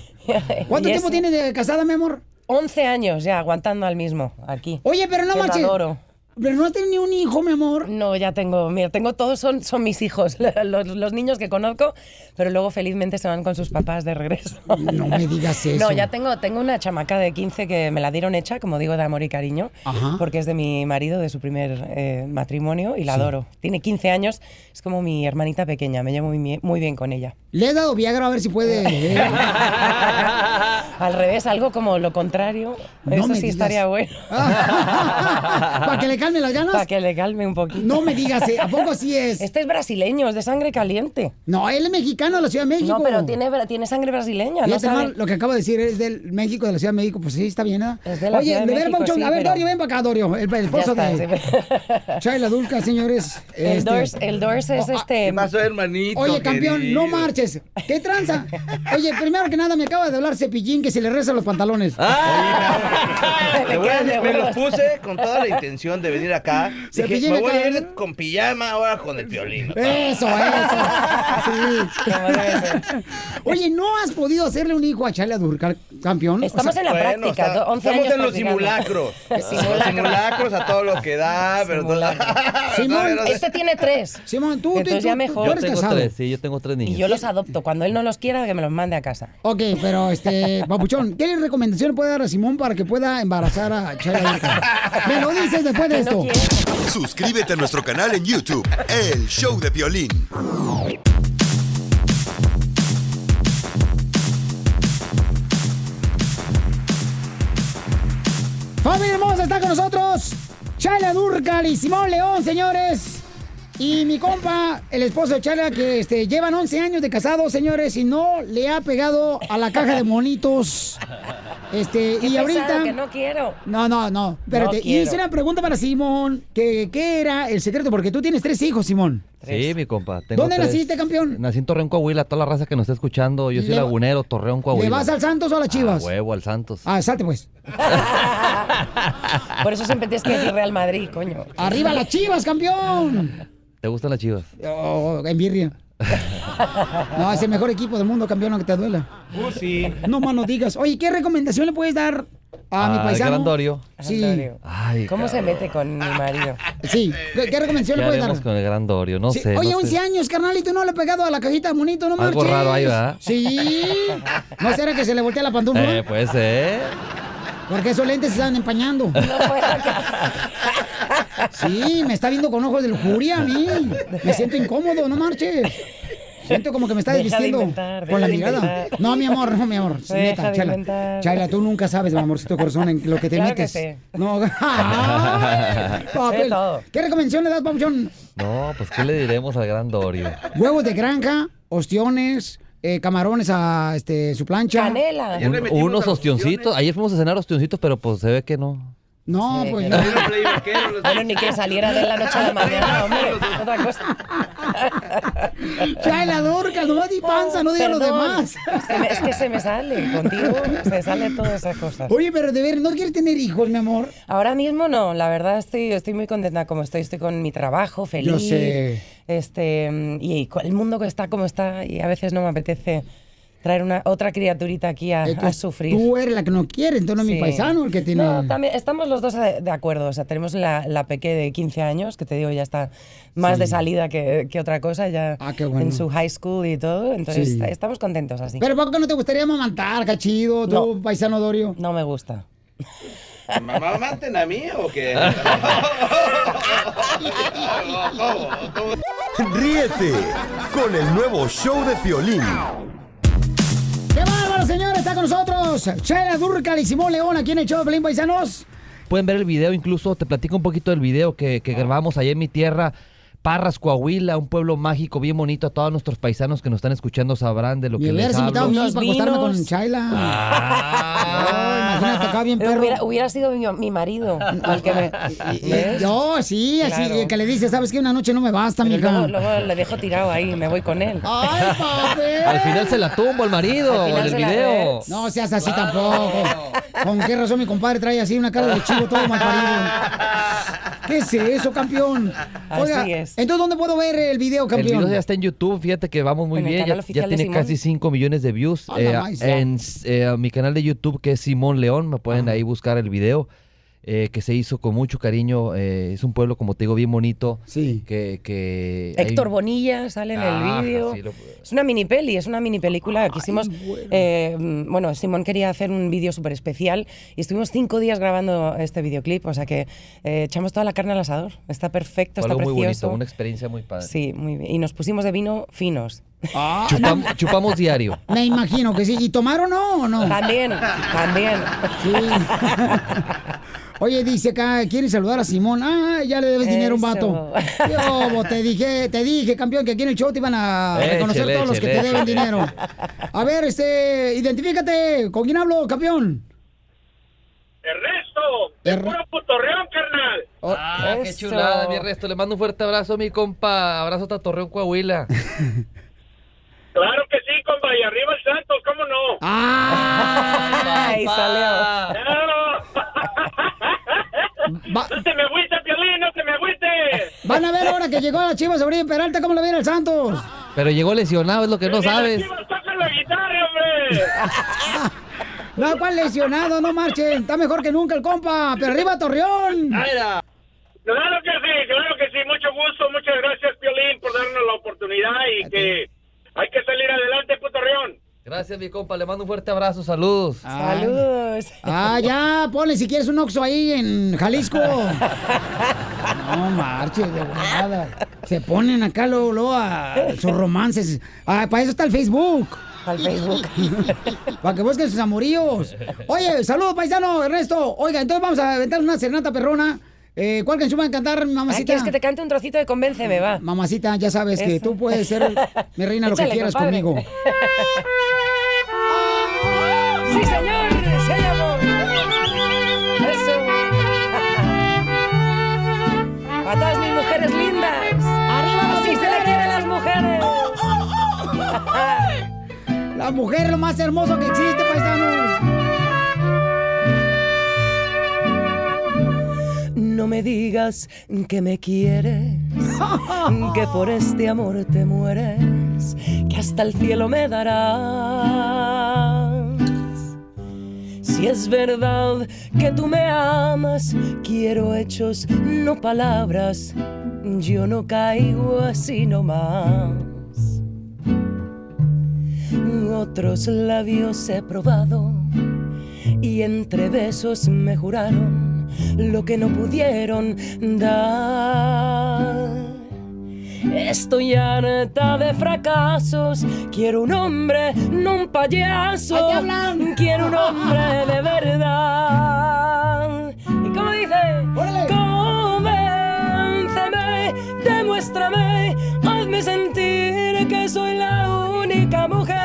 ¿Cuánto tiempo tienes de casada, mi amor? 11 años ya aguantando al mismo aquí. Oye, pero no manches. adoro. Pero no has tenido ni un hijo, mi amor. No, ya tengo, mira, tengo todos son, son mis hijos, los, los niños que conozco, pero luego felizmente se van con sus papás de regreso. No me digas eso. No, ya tengo, tengo una chamaca de 15 que me la dieron hecha, como digo, de amor y cariño, Ajá. porque es de mi marido, de su primer eh, matrimonio, y la Sí. adoro. Tiene 15 años, es como mi hermanita pequeña, me llevo muy, bien- muy bien con ella. Le he dado Viagra a ver si puede. eh. Al revés, algo como lo contrario, No eso sí digas. estaría bueno. ¿Para que le calme las ganas? Para que le calme un poquito. No me digas, ¿eh? ¿a poco sí es? Este es brasileño, es de sangre caliente. No, él es mexicano de la Ciudad de México. No, pero tiene, tiene sangre brasileña, ¿no sabe? Lo que acabo de decir es del México, de la Ciudad de México. Pues sí, está bien, ¿ah? Es de la Oye, Ciudad de México, sí, a ver, pero- Dorio, ven para acá, Dorio. El, el esposo está, de Chayla Dulca, señores. El Este- Doors, el Doors es Oh, ah, este... ¿Qué pasó, hermanito? Oye, campeón, querido? no marches. ¿Qué tranza? Oye, primero que nada, me acaba de hablar Cepillín que se le rezan los pantalones. Te voy a decir, me los puse con toda la intención de venir acá. Se Dije, me voy a ir con pijama ahora con el violín. Eso, eso. Sí. Oye, ¿no has podido hacerle un hijo a Charlie Durcal, campeón? Estamos en la práctica, está- 11 estamos años en los simulacros. Simulacro. Los simulacros a todo lo que da, pero todo- Simón, este tiene tres. Simón, tú, Entonces ya mejor. Yo tengo tres, sí, yo tengo tres niños. Y yo los adopto. Cuando él no los quiera, que me los mande a casa. Ok, pero este, Papuchón, ¿qué recomendación puede dar a Simón para que pueda embarazar a Charlie Durcal? Me lo dices después de esto. Suscríbete a nuestro canal en YouTube, El Show de Violín. Familia hermosa, está con nosotros Chala Durcal y Simón León, señores. Y mi compa, el esposo de Chala, que este, llevan 11 años de casados, señores, y no le ha pegado a la caja de monitos. Este, Qué y pesado, ahorita. que no quiero. No, no, no. Espérate. y quiero. hice una pregunta para Simón. Que, ¿Qué era el secreto? Porque tú tienes tres hijos, Simón. Sí, mi compa. tengo ¿Dónde tres. naciste, campeón? Nací en Torreón, Coahuila. Toda la raza que nos está escuchando. Yo soy Le lagunero, Torreón, Coahuila. ¿Le vas al Santos o a las Chivas? A huevo, al Santos. Ah, salte pues. Por eso siempre tienes que decir Real Madrid, coño. ¡Arriba las Chivas, campeón! ¿Te gustan las chivas? Oh, en birria. No, es el mejor equipo del mundo, campeón, aunque te duela. Uh, sí. No más no digas. Oye, ¿qué recomendación le puedes dar a mi Al paisano? gran Dorio. Sí. Ay, ¿Cómo se mete con mi marido? Sí. ¿Qué, qué recomendación ¿Qué le puedes dar? con el gran Dorio? No Sí, sé. Oye, no 11 sé. años, carnalito, no le he pegado a la cajita de monito, no Algo marches. raro ahí, ¿verdad? Sí. ¿No será que se le voltea la pantufla? Eh, puede ser. Porque esos lentes se están empañando. Sí, me está viendo con ojos de lujuria a mí. Me siento incómodo, no marches. Siento como que me está desvistiendo con la mirada. No, mi amor, no, mi amor. Deja Neta, Chayla. Chayla, tú nunca sabes, mi amorcito corazón, en lo que te Claro que metes. sé. No. Ay, papel. todo. ¿Qué recomendación le das, Papuchón? No, pues ¿qué le diremos al gran Dorio? Huevos de granja, ostiones, eh, camarones a este, su plancha. Canela. Un- unos ostioncitos. Ayer fuimos a cenar ostioncitos, pero pues se ve que no. No, Sí, pues no. no. Bueno, ni que saliera de la noche a la mañana, hombre. Otra cosa. Chayla, Durcal, no di panza, no digas lo demás. Me- es que se me sale. Contigo se sale todas esas cosas. Oye, pero de ver, ¿no quieres tener hijos, mi amor? Ahora mismo no, la verdad estoy, estoy muy contenta como estoy, estoy con mi trabajo, feliz. Yo sé. Este, y el mundo que está como está y a veces no me apetece traer una otra criaturita aquí a, sufrir. Tú eres la que no quiere, entonces no es mi Sí. paisano el que tiene... No, también estamos los dos de, de acuerdo. O sea, tenemos la, la peque de 15 años, que te digo, ya está más Sí. de salida que, que otra cosa, ya qué bueno. en su high school y todo. Entonces, Sí. est- estamos contentos así. Pero ¿por qué no te gustaría amamantar, cachido, tú, paisano Dorio? No me gusta. ¿Mamá maten a mí o qué? Ríete con el nuevo show de Piolín. ¡Qué bárbaro, señor! Está con nosotros Chela Durcal y Simón León aquí en el show de Pelín Paisanos. Pueden ver el video, incluso te platico un poquito del video que, que grabamos allá en mi tierra. Parras, Coahuila, un pueblo mágico bien bonito. A todos nuestros paisanos que nos están escuchando sabrán de lo que les hubieras invitado a hablo. mí para acostarme con Chayla. Ah. imagínate acá bien perro. Hubiera, hubiera sido mi, mi marido. al que me, ¿ves? Yo, sí, así, Claro. que le dice, ¿sabes qué? Una noche no me basta, Pero mija. luego, luego le dejo tirado ahí, me voy con él. ¡Ay, papel! Al final se la tumbo el marido Al en el video. No seas así tampoco. ¿Con qué razón mi compadre trae así una cara de chivo todo mal parido? ¿Qué es eso, campeón? Oiga, Así es. Entonces, ¿dónde puedo ver el video, El campeón? video ya está en YouTube, fíjate que vamos muy En el bien, canal ya, ya de tiene Simón. casi 5 millones de views. Eh, en eh, mi canal de YouTube que es Simón León, me pueden ahí buscar el video. Eh, que se hizo con mucho cariño, eh, es un pueblo como te digo bien bonito, sí. que, que hay- Héctor Bonilla sale en Ah, el vídeo. sí, lo- Es una mini peli, es una mini película. Quisimos, eh, mm, bueno, Simón quería hacer un vídeo súper especial y estuvimos cinco días grabando este videoclip, o sea que eh, echamos toda la carne al asador. Está perfecto, fue está algo muy precioso. bonito, una experiencia muy padre. Sí, muy bien. Y nos pusimos de vino finos. Ah, Chupam- chupamos diario. Me imagino que sí. ¿Y tomaron o no? También, también. Sí. Oye, dice acá, quiere saludar a Simón. Ah, ya le debes dinero a un vato. Yo, te dije, te dije, campeón, que aquí en el show te iban a Échale, reconocer todos los que te deben échale. dinero. A ver, este, identifícate. ¿Con quién hablo, campeón? Ernesto, Er- puro putorreón, carnal. Ah, qué chulada, mi resto. Le mando un fuerte abrazo, mi compa. Abrazo hasta Torreón, Coahuila. Claro que sí, compa, y arriba el Santos, ¿cómo no? Ay, salió. ¡Claro! ¡No te me agüite, Piolín, no te me agüite! Van a ver ahora que llegó la Chivas Oribe Peralta, ¿cómo le viene el Santos? Pero llegó lesionado, es lo que no sabes. ¡Toca la guitarra, hombre! No, ¿cuál lesionado? No marchen. Está mejor que nunca el compa. Pero arriba Torreón. Claro que sí, claro que sí. Mucho gusto, muchas gracias, Piolín, por darnos la oportunidad y que hay que salir adelante, Putorreón. Gracias, mi compa. Le mando un fuerte abrazo. Saludos. Saludos. Ah, ya, ponle si quieres un Oxxo ahí en Jalisco. No marches, de volada. Se ponen acá luego, luego a sus romances. Ah, para eso está el Facebook. Al Facebook. Para que busquen sus amoríos. Oye, saludos, paisano, Ernesto. Oiga, entonces vamos a aventar una serenata perrona. Eh, ¿Cuál canción va a cantar, Ah, mamacita? ¿Quieres que te cante un trocito de Convénceme, va? Mamacita, ya sabes que Eso. tú puedes ser, mi reina, lo que Échale, quieras compadre. conmigo. ¡Sí, señor! ¡Sí, amor! ¡Eso! ¡A todas mis mujeres lindas! ¡Arriba ¡Así se le mujeres! quiere a las mujeres! La mujer es lo más hermoso que existe, No me digas que me quieres, que por este amor te mueres, que hasta el cielo me darás. Si es verdad que tú me amas, quiero hechos, no palabras. Yo no caigo así nomás. Otros labios he probado y entre besos me juraron lo que no pudieron dar. Estoy harta de fracasos. Quiero un hombre, no un payaso. Quiero un hombre de verdad. ¿Y cómo dice? Convénceme, demuéstrame, hazme sentir que soy la única mujer.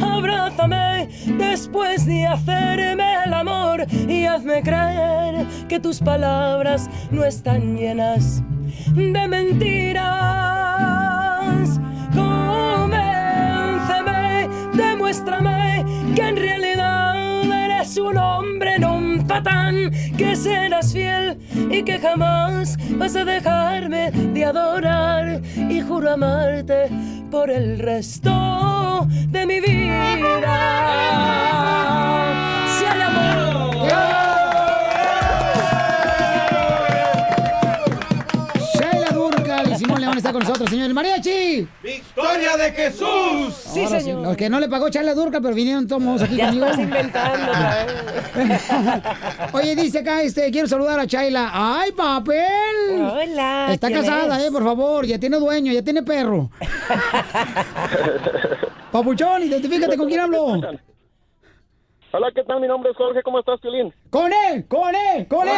Abrázame después de hacerme el amor y hazme creer que tus palabras no están llenas de mentiras. Convénceme, demuéstrame que en realidad eres un hombre, no un patán, que serás fiel y que jamás vas a dejarme de adorar. Y juro amarte por el resto de mi vida. Está con nosotros, señor. ¡El mariachi! ¡Victoria de Jesús! Sí, Ahora señor. Los que no le pagó Sheila Durcal, pero vinieron todos aquí Ya conmigo. estás inventando. Oye, dice acá, este, quiero saludar a Chayla. ¡Ay, papel! Hola. Está ¿quién casada, es? eh, por favor. Ya tiene dueño, ya tiene perro. Papuchón, identifícate con quién hablo. Hola, ¿qué tal? Mi nombre es Jorge, ¿cómo estás, Piolín? ¡Con él! ¡Con él! ¡Con él!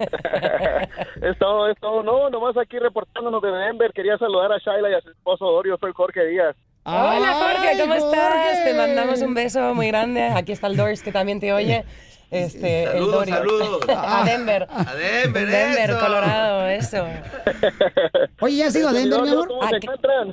es todo, es todo. No, nomás aquí reportándonos de Denver. Quería saludar a Shaila y a su esposo Dorio. Soy Jorge Díaz. Hola Jorge, ¿cómo Ay, estás? Jorge. Te mandamos un beso muy grande. Aquí está el Doris que también te oye. Este, el Saludos, Dorio. saludos. A Denver. A Denver, Denver, eso. Colorado, eso. Oye, ¿ya has ido a Denver, mi amor?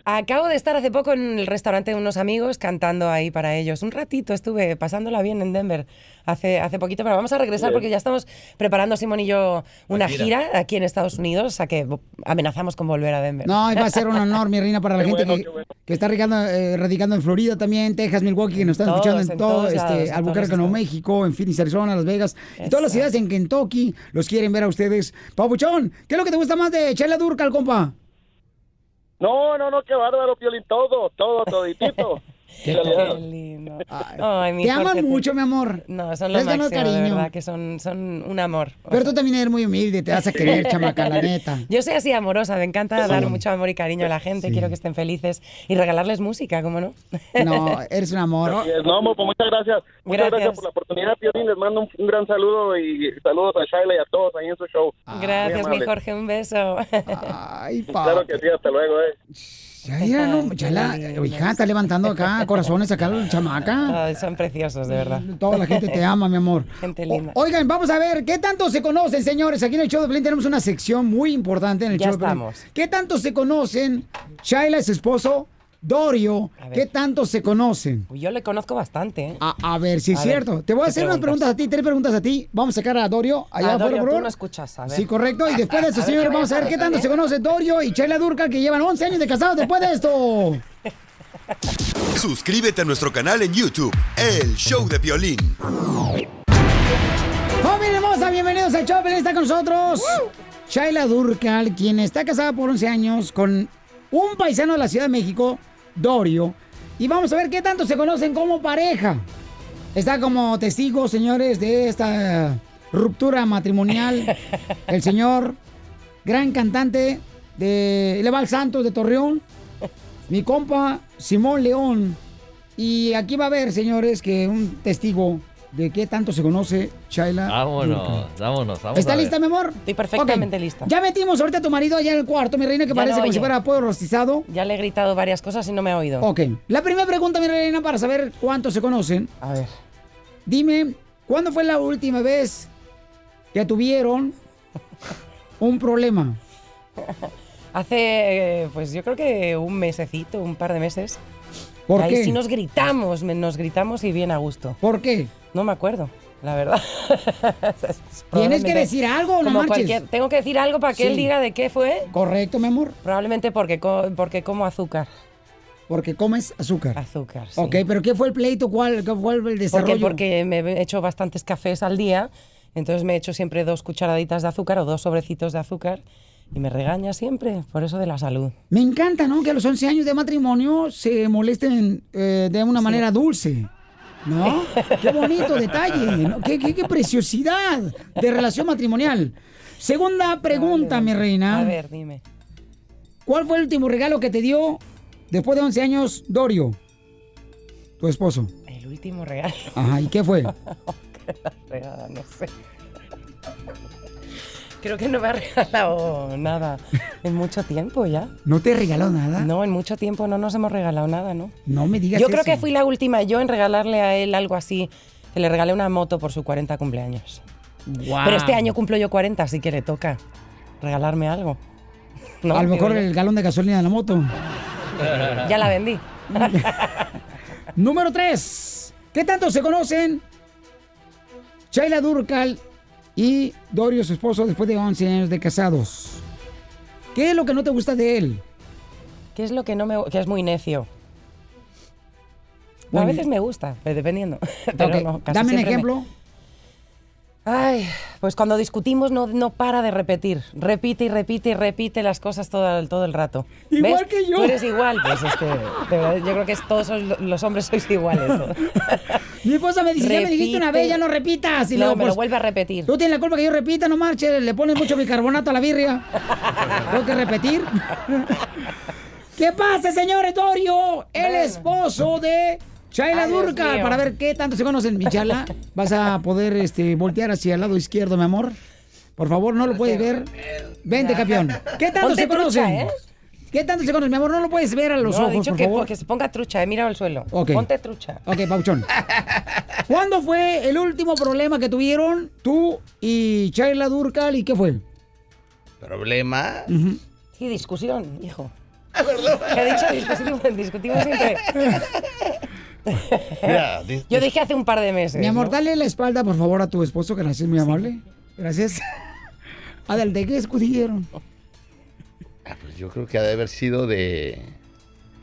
Acabo de estar hace poco en el restaurante de unos amigos cantando ahí para ellos. Un ratito estuve pasándola bien en Denver hace, hace poquito, pero vamos a regresar porque ya estamos preparando Simón y yo una gira. gira aquí en Estados Unidos, o sea que amenazamos con volver a Denver. No, y va a ser un honor, mi reina, para la Qué gente bueno, que, qué bueno. que está radicando, eh, radicando en Florida también, Texas, Milwaukee, que nos están Todos, escuchando en, en todo, todos lados, este, en Albuquerque, Nuevo. México, en Phoenix, Arizona, Las Vegas, y todas las ciudades en Kentucky los quieren ver a ustedes. Papuchón, ¿qué es lo que te gusta más de Chela Durcal, compa? No, no, no, qué bárbaro, Piolín. Todo, todo, toditito. Qué. Qué lindo. Ay, mi Te aman mucho, mi amor. No, son lo Les ganas máximo, de cariño. verdad, que son, son un amor. Pero sea, tú también eres muy humilde, te vas a querer, chamaca, la neta. Yo soy así amorosa, me encanta Sí. dar mucho amor y cariño a la gente, Sí. quiero que estén felices y regalarles música, ¿cómo no? No, eres un amor. Así es. No, pues muchas gracias. Muchas gracias. Gracias. por la oportunidad, Piolín. Les mando un, un gran saludo y saludos a Shaila y a todos ahí en su show. Gracias, Muy mi. Jorge, un beso. Ay, pa. Claro que sí, hasta luego, eh. Ya, mira, no, ya la, hija, está levantando acá corazones acá, el chamaca. Ay, son preciosos, de verdad. Toda la gente te ama, mi amor. Gente linda. O- oigan, vamos a ver, ¿qué tanto se conocen, señores? Aquí en el show de Pelín tenemos una sección muy importante en el Ya show de Pelín. estamos. ¿Qué tanto se conocen Shaila, su esposo, Dorio, ¿qué tanto se conocen? Uy, Yo le conozco bastante, ¿eh? A, a ver, si es A ver, cierto. Te voy a ¿qué hacer unas preguntas a ti, tres preguntas a ti. Vamos a sacar a Dorio allá Ah, afuera, Dorio, por tú no escuchas, a ver. Sí, correcto. Y después de eso, A ¿qué vamos a ver a qué tanto se conoce Dorio y Chela Durcal, que llevan 11 años de casados después de esto. Suscríbete a nuestro canal en YouTube, El Show de Violín. Familia hermosa, bienvenidos al show. Está con nosotros. Shaila Durcal, quien está casada por 11 años con un paisano de la Ciudad de México, Dorio. Y vamos a ver qué tanto se conocen como pareja. Está como testigo, señores, de esta ruptura matrimonial. El señor, gran cantante de Leval Santos de Torreón. Mi compa Simón León. Y aquí va a haber, señores, que un testigo de qué tanto se conoce Shaila. Vámonos, vámonos, vamos. ¿Está lista, mi amor? Estoy perfectamente lista. Ya metimos ahorita a tu marido allá en el cuarto, mi reina, que Ya parece no como si fuera pollo rostizado. Ya le he gritado varias cosas y no me ha oído. Ok. La primera pregunta, mi reina, para saber cuánto se conocen. A ver. Dime, ¿cuándo fue la última vez que tuvieron un problema? Hace, eh, pues yo creo que un mesecito, un par de meses. ¿Por Ahí qué? sí nos gritamos, nos gritamos y bien a gusto. ¿Por qué? No me acuerdo, la verdad. Tienes que decir algo, no marches. Tengo que decir algo para que Sí. él diga de qué fue. Correcto, mi amor. Probablemente porque, co- porque como azúcar. Porque comes azúcar. Azúcar, sí. Ok, pero ¿qué fue el pleito? ¿Cuál, qué fue el desarrollo? porque me he hecho bastantes cafés al día, entonces me he hecho siempre dos cucharaditas de azúcar o dos sobrecitos de azúcar y me regaña siempre, por eso de la salud. Me encanta, ¿no? Que a los 11 años de matrimonio se molesten eh, de una manera dulce. ¿No? Qué bonito detalle. ¿no? Qué, qué- qué preciosidad de relación matrimonial. Segunda pregunta, mi reina. A ver, dime. ¿Cuál fue el último regalo que te dio después de 11 años Dorio? Tu esposo. El último regalo. Ajá, ¿y qué fue? No sé. Creo que no me ha regalado nada en mucho tiempo ya. ¿No te regaló nada? No, en mucho tiempo no nos hemos regalado nada, ¿no? No me digas Yo creo eso. que fui la última yo en regalarle a él algo así, que le regalé una moto por su 40 cumpleaños. Guau. Pero este año cumplo yo 40, así que le toca regalarme algo. ¿No? a lo mejor el galón de gasolina de la moto. Ya la vendí. Número 3. ¿Qué tanto se conocen Shaila Durcal y Dorio, su esposo, después de 11 años de casados? ¿Qué es lo que no te gusta de él? ¿Qué es lo que no me que es muy necio? Bueno. A veces me gusta, dependiendo. Pero Ok, no, casi Dame un me- ejemplo. Ay, pues cuando discutimos no, no para de repetir. Repite y repite y repite las cosas todo, el- todo el rato. Igual ¿Ves? que yo. Tú eres igual. Pues es que, de verdad, yo creo que es- todos sois- los hombres sois iguales. ¿no? Mi esposa me dice, ya me dijiste una vez, ya no repitas. Y No, luego, me lo pues, vuelve a repetir. Tú tienes la culpa que yo repita, no marches. Le pones mucho bicarbonato a la birria. Tengo que repetir. ¿Qué pasa, señores? Dorio, el esposo de Durcal. mío. Para ver qué tanto se conocen, mi charla. Vas a poder este, voltear hacia el lado izquierdo, mi amor. Por favor, no lo puedes ver. Vente, campeón. ¿Qué tanto Ponte se conocen? trucha, ¿eh? ¿Qué tanto se conocen, mi amor? No lo puedes ver a los no, ojos, he dicho por que, favor. que se ponga trucha, he mirado al suelo. Ok. Ponte trucha. Ok, Pauchón. ¿Cuándo fue el último problema que tuvieron tú y Shaila Durcal y qué fue? ¿Problema? Sí, discusión, hijo. ¿Qué he dicho? Discutimos, discutimos siempre. Mira, di- Yo dije hace un par de meses. Mi amor, ¿no? dale la espalda, por favor, a tu esposo, gracias, muy amable. Gracias. Adelante, ¿qué discutieron? Ah, pues yo creo que ha de haber sido de.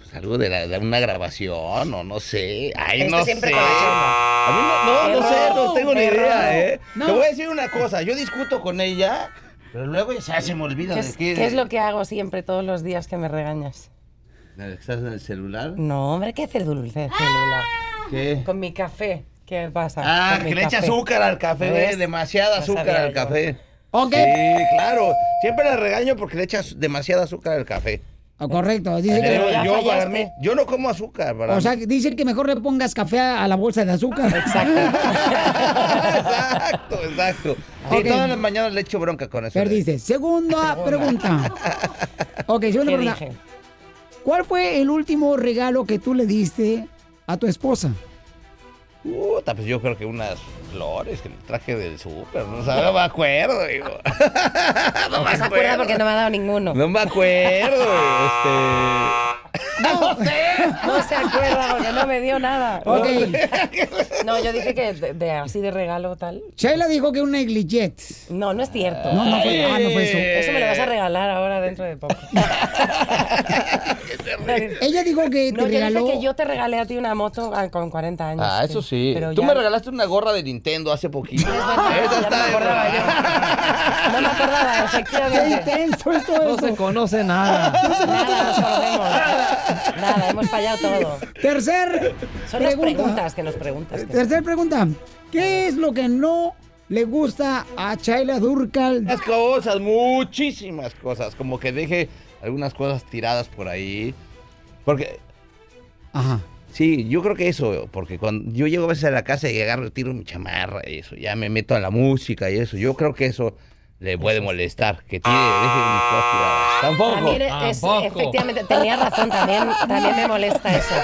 Pues algo de, la- de una grabación o no sé. Ay, Este no siempre sé. A mí no, no, no sé, no tengo ni idea, ¿eh? No. Te voy a decir una cosa. Yo discuto con ella, pero luego ya se me olvida ¿Qué de es, qué. qué es lo que hago siempre todos los días que me regañas? ¿Estás en el celular? No, hombre, ¿qué hacer dulce celular? ¿Qué? Con mi café. ¿Qué pasa? Ah, que le echa azúcar al café, ¿Ves? demasiada No azúcar al yo. café. Ok. Sí, claro. Siempre le regaño porque le echas demasiada azúcar al café. Ah, correcto, dice Pero que... yo, para mí, yo no como azúcar. Para O sea, dicen que mejor le pongas café a la bolsa de azúcar. exacto, exacto. Sí, Ok. todas las mañanas le echo bronca con eso. Perdiste. Segunda pregunta. Ok, segunda ¿Qué pregunta. dije? ¿Cuál fue el último regalo que tú le diste a tu esposa? Puta, pues yo creo que unas flores que le traje del súper. No, sé, no me acuerdo, digo. no me No acuerdo. porque no me ha dado ninguno. No me acuerdo, este... No sé. No se acuerda porque no me dio nada. Ok. No, yo dije que de, de- así de regalo tal. Sheila dijo que un negligent. No, no es cierto. No, no fue- ah, no fue eso. Eso me lo vas a regalar ahora dentro de poco. Ella dijo que te No, yo regaló. dije que yo te regalé a ti una moto ah, con 40 años. Ah, eso sí. Pero Tú ya- me regalaste una gorra de Nintendo hace poquito. Ya Esa no está me de acordaba yo. No me acordaba, efectivamente. Qué intenso esto No se conoce nada. Nada, nos conocemos. Nada, hemos fallado todo. Tercer Son las pregunta. preguntas que nos preguntas. que- Tercer pregunta. ¿Qué es lo que no le gusta a Chayla Durcal? Las cosas, muchísimas cosas. Como que deje algunas cosas tiradas por ahí. Porque. Ajá. Sí, yo creo que eso, porque cuando yo llego a veces a la casa y agarro, tiro mi chamarra y eso, ya me meto a la música y eso. Yo creo que eso le puede molestar, que cosas tiradas. Tampoco. También es- efectivamente, tenía razón, también, también me molesta eso.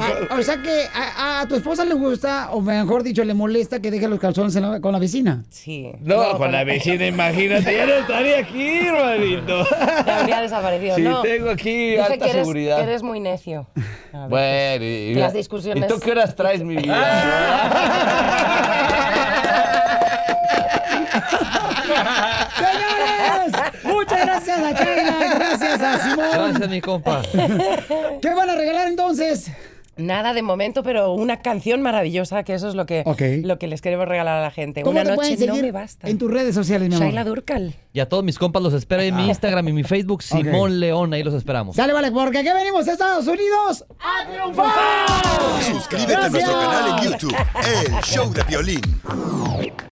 Ah, o sea que a, a tu esposa le gusta, o mejor dicho, le molesta que deje los calzones en la- con la vecina. Sí. No, con la vecina, imagínate, ya no estaría aquí, hermanito. Ya habría desaparecido. Sí, no. tengo aquí alta que eres, seguridad. que eres muy necio. A ver. Bueno, y, Las discusiones- ¿Y tú qué horas traes mi vida? ¡Señores! Muchas gracias a Chayla, gracias a Simón. Gracias, mi compa. ¿Qué van a regalar entonces? Nada de momento, pero una canción maravillosa, que eso es lo que, lo que les queremos regalar a la gente. ¿Cómo una te noche pueden no seguir me basta. en tus redes sociales, mi amor? Shaila Durcal. Y a todos mis compas los espero en mi Instagram y mi Facebook, Simón León. Ahí los esperamos. Sale, vale, porque aquí venimos a Estados Unidos a triunfar. Suscríbete a nuestro canal en YouTube, El Show de Violín.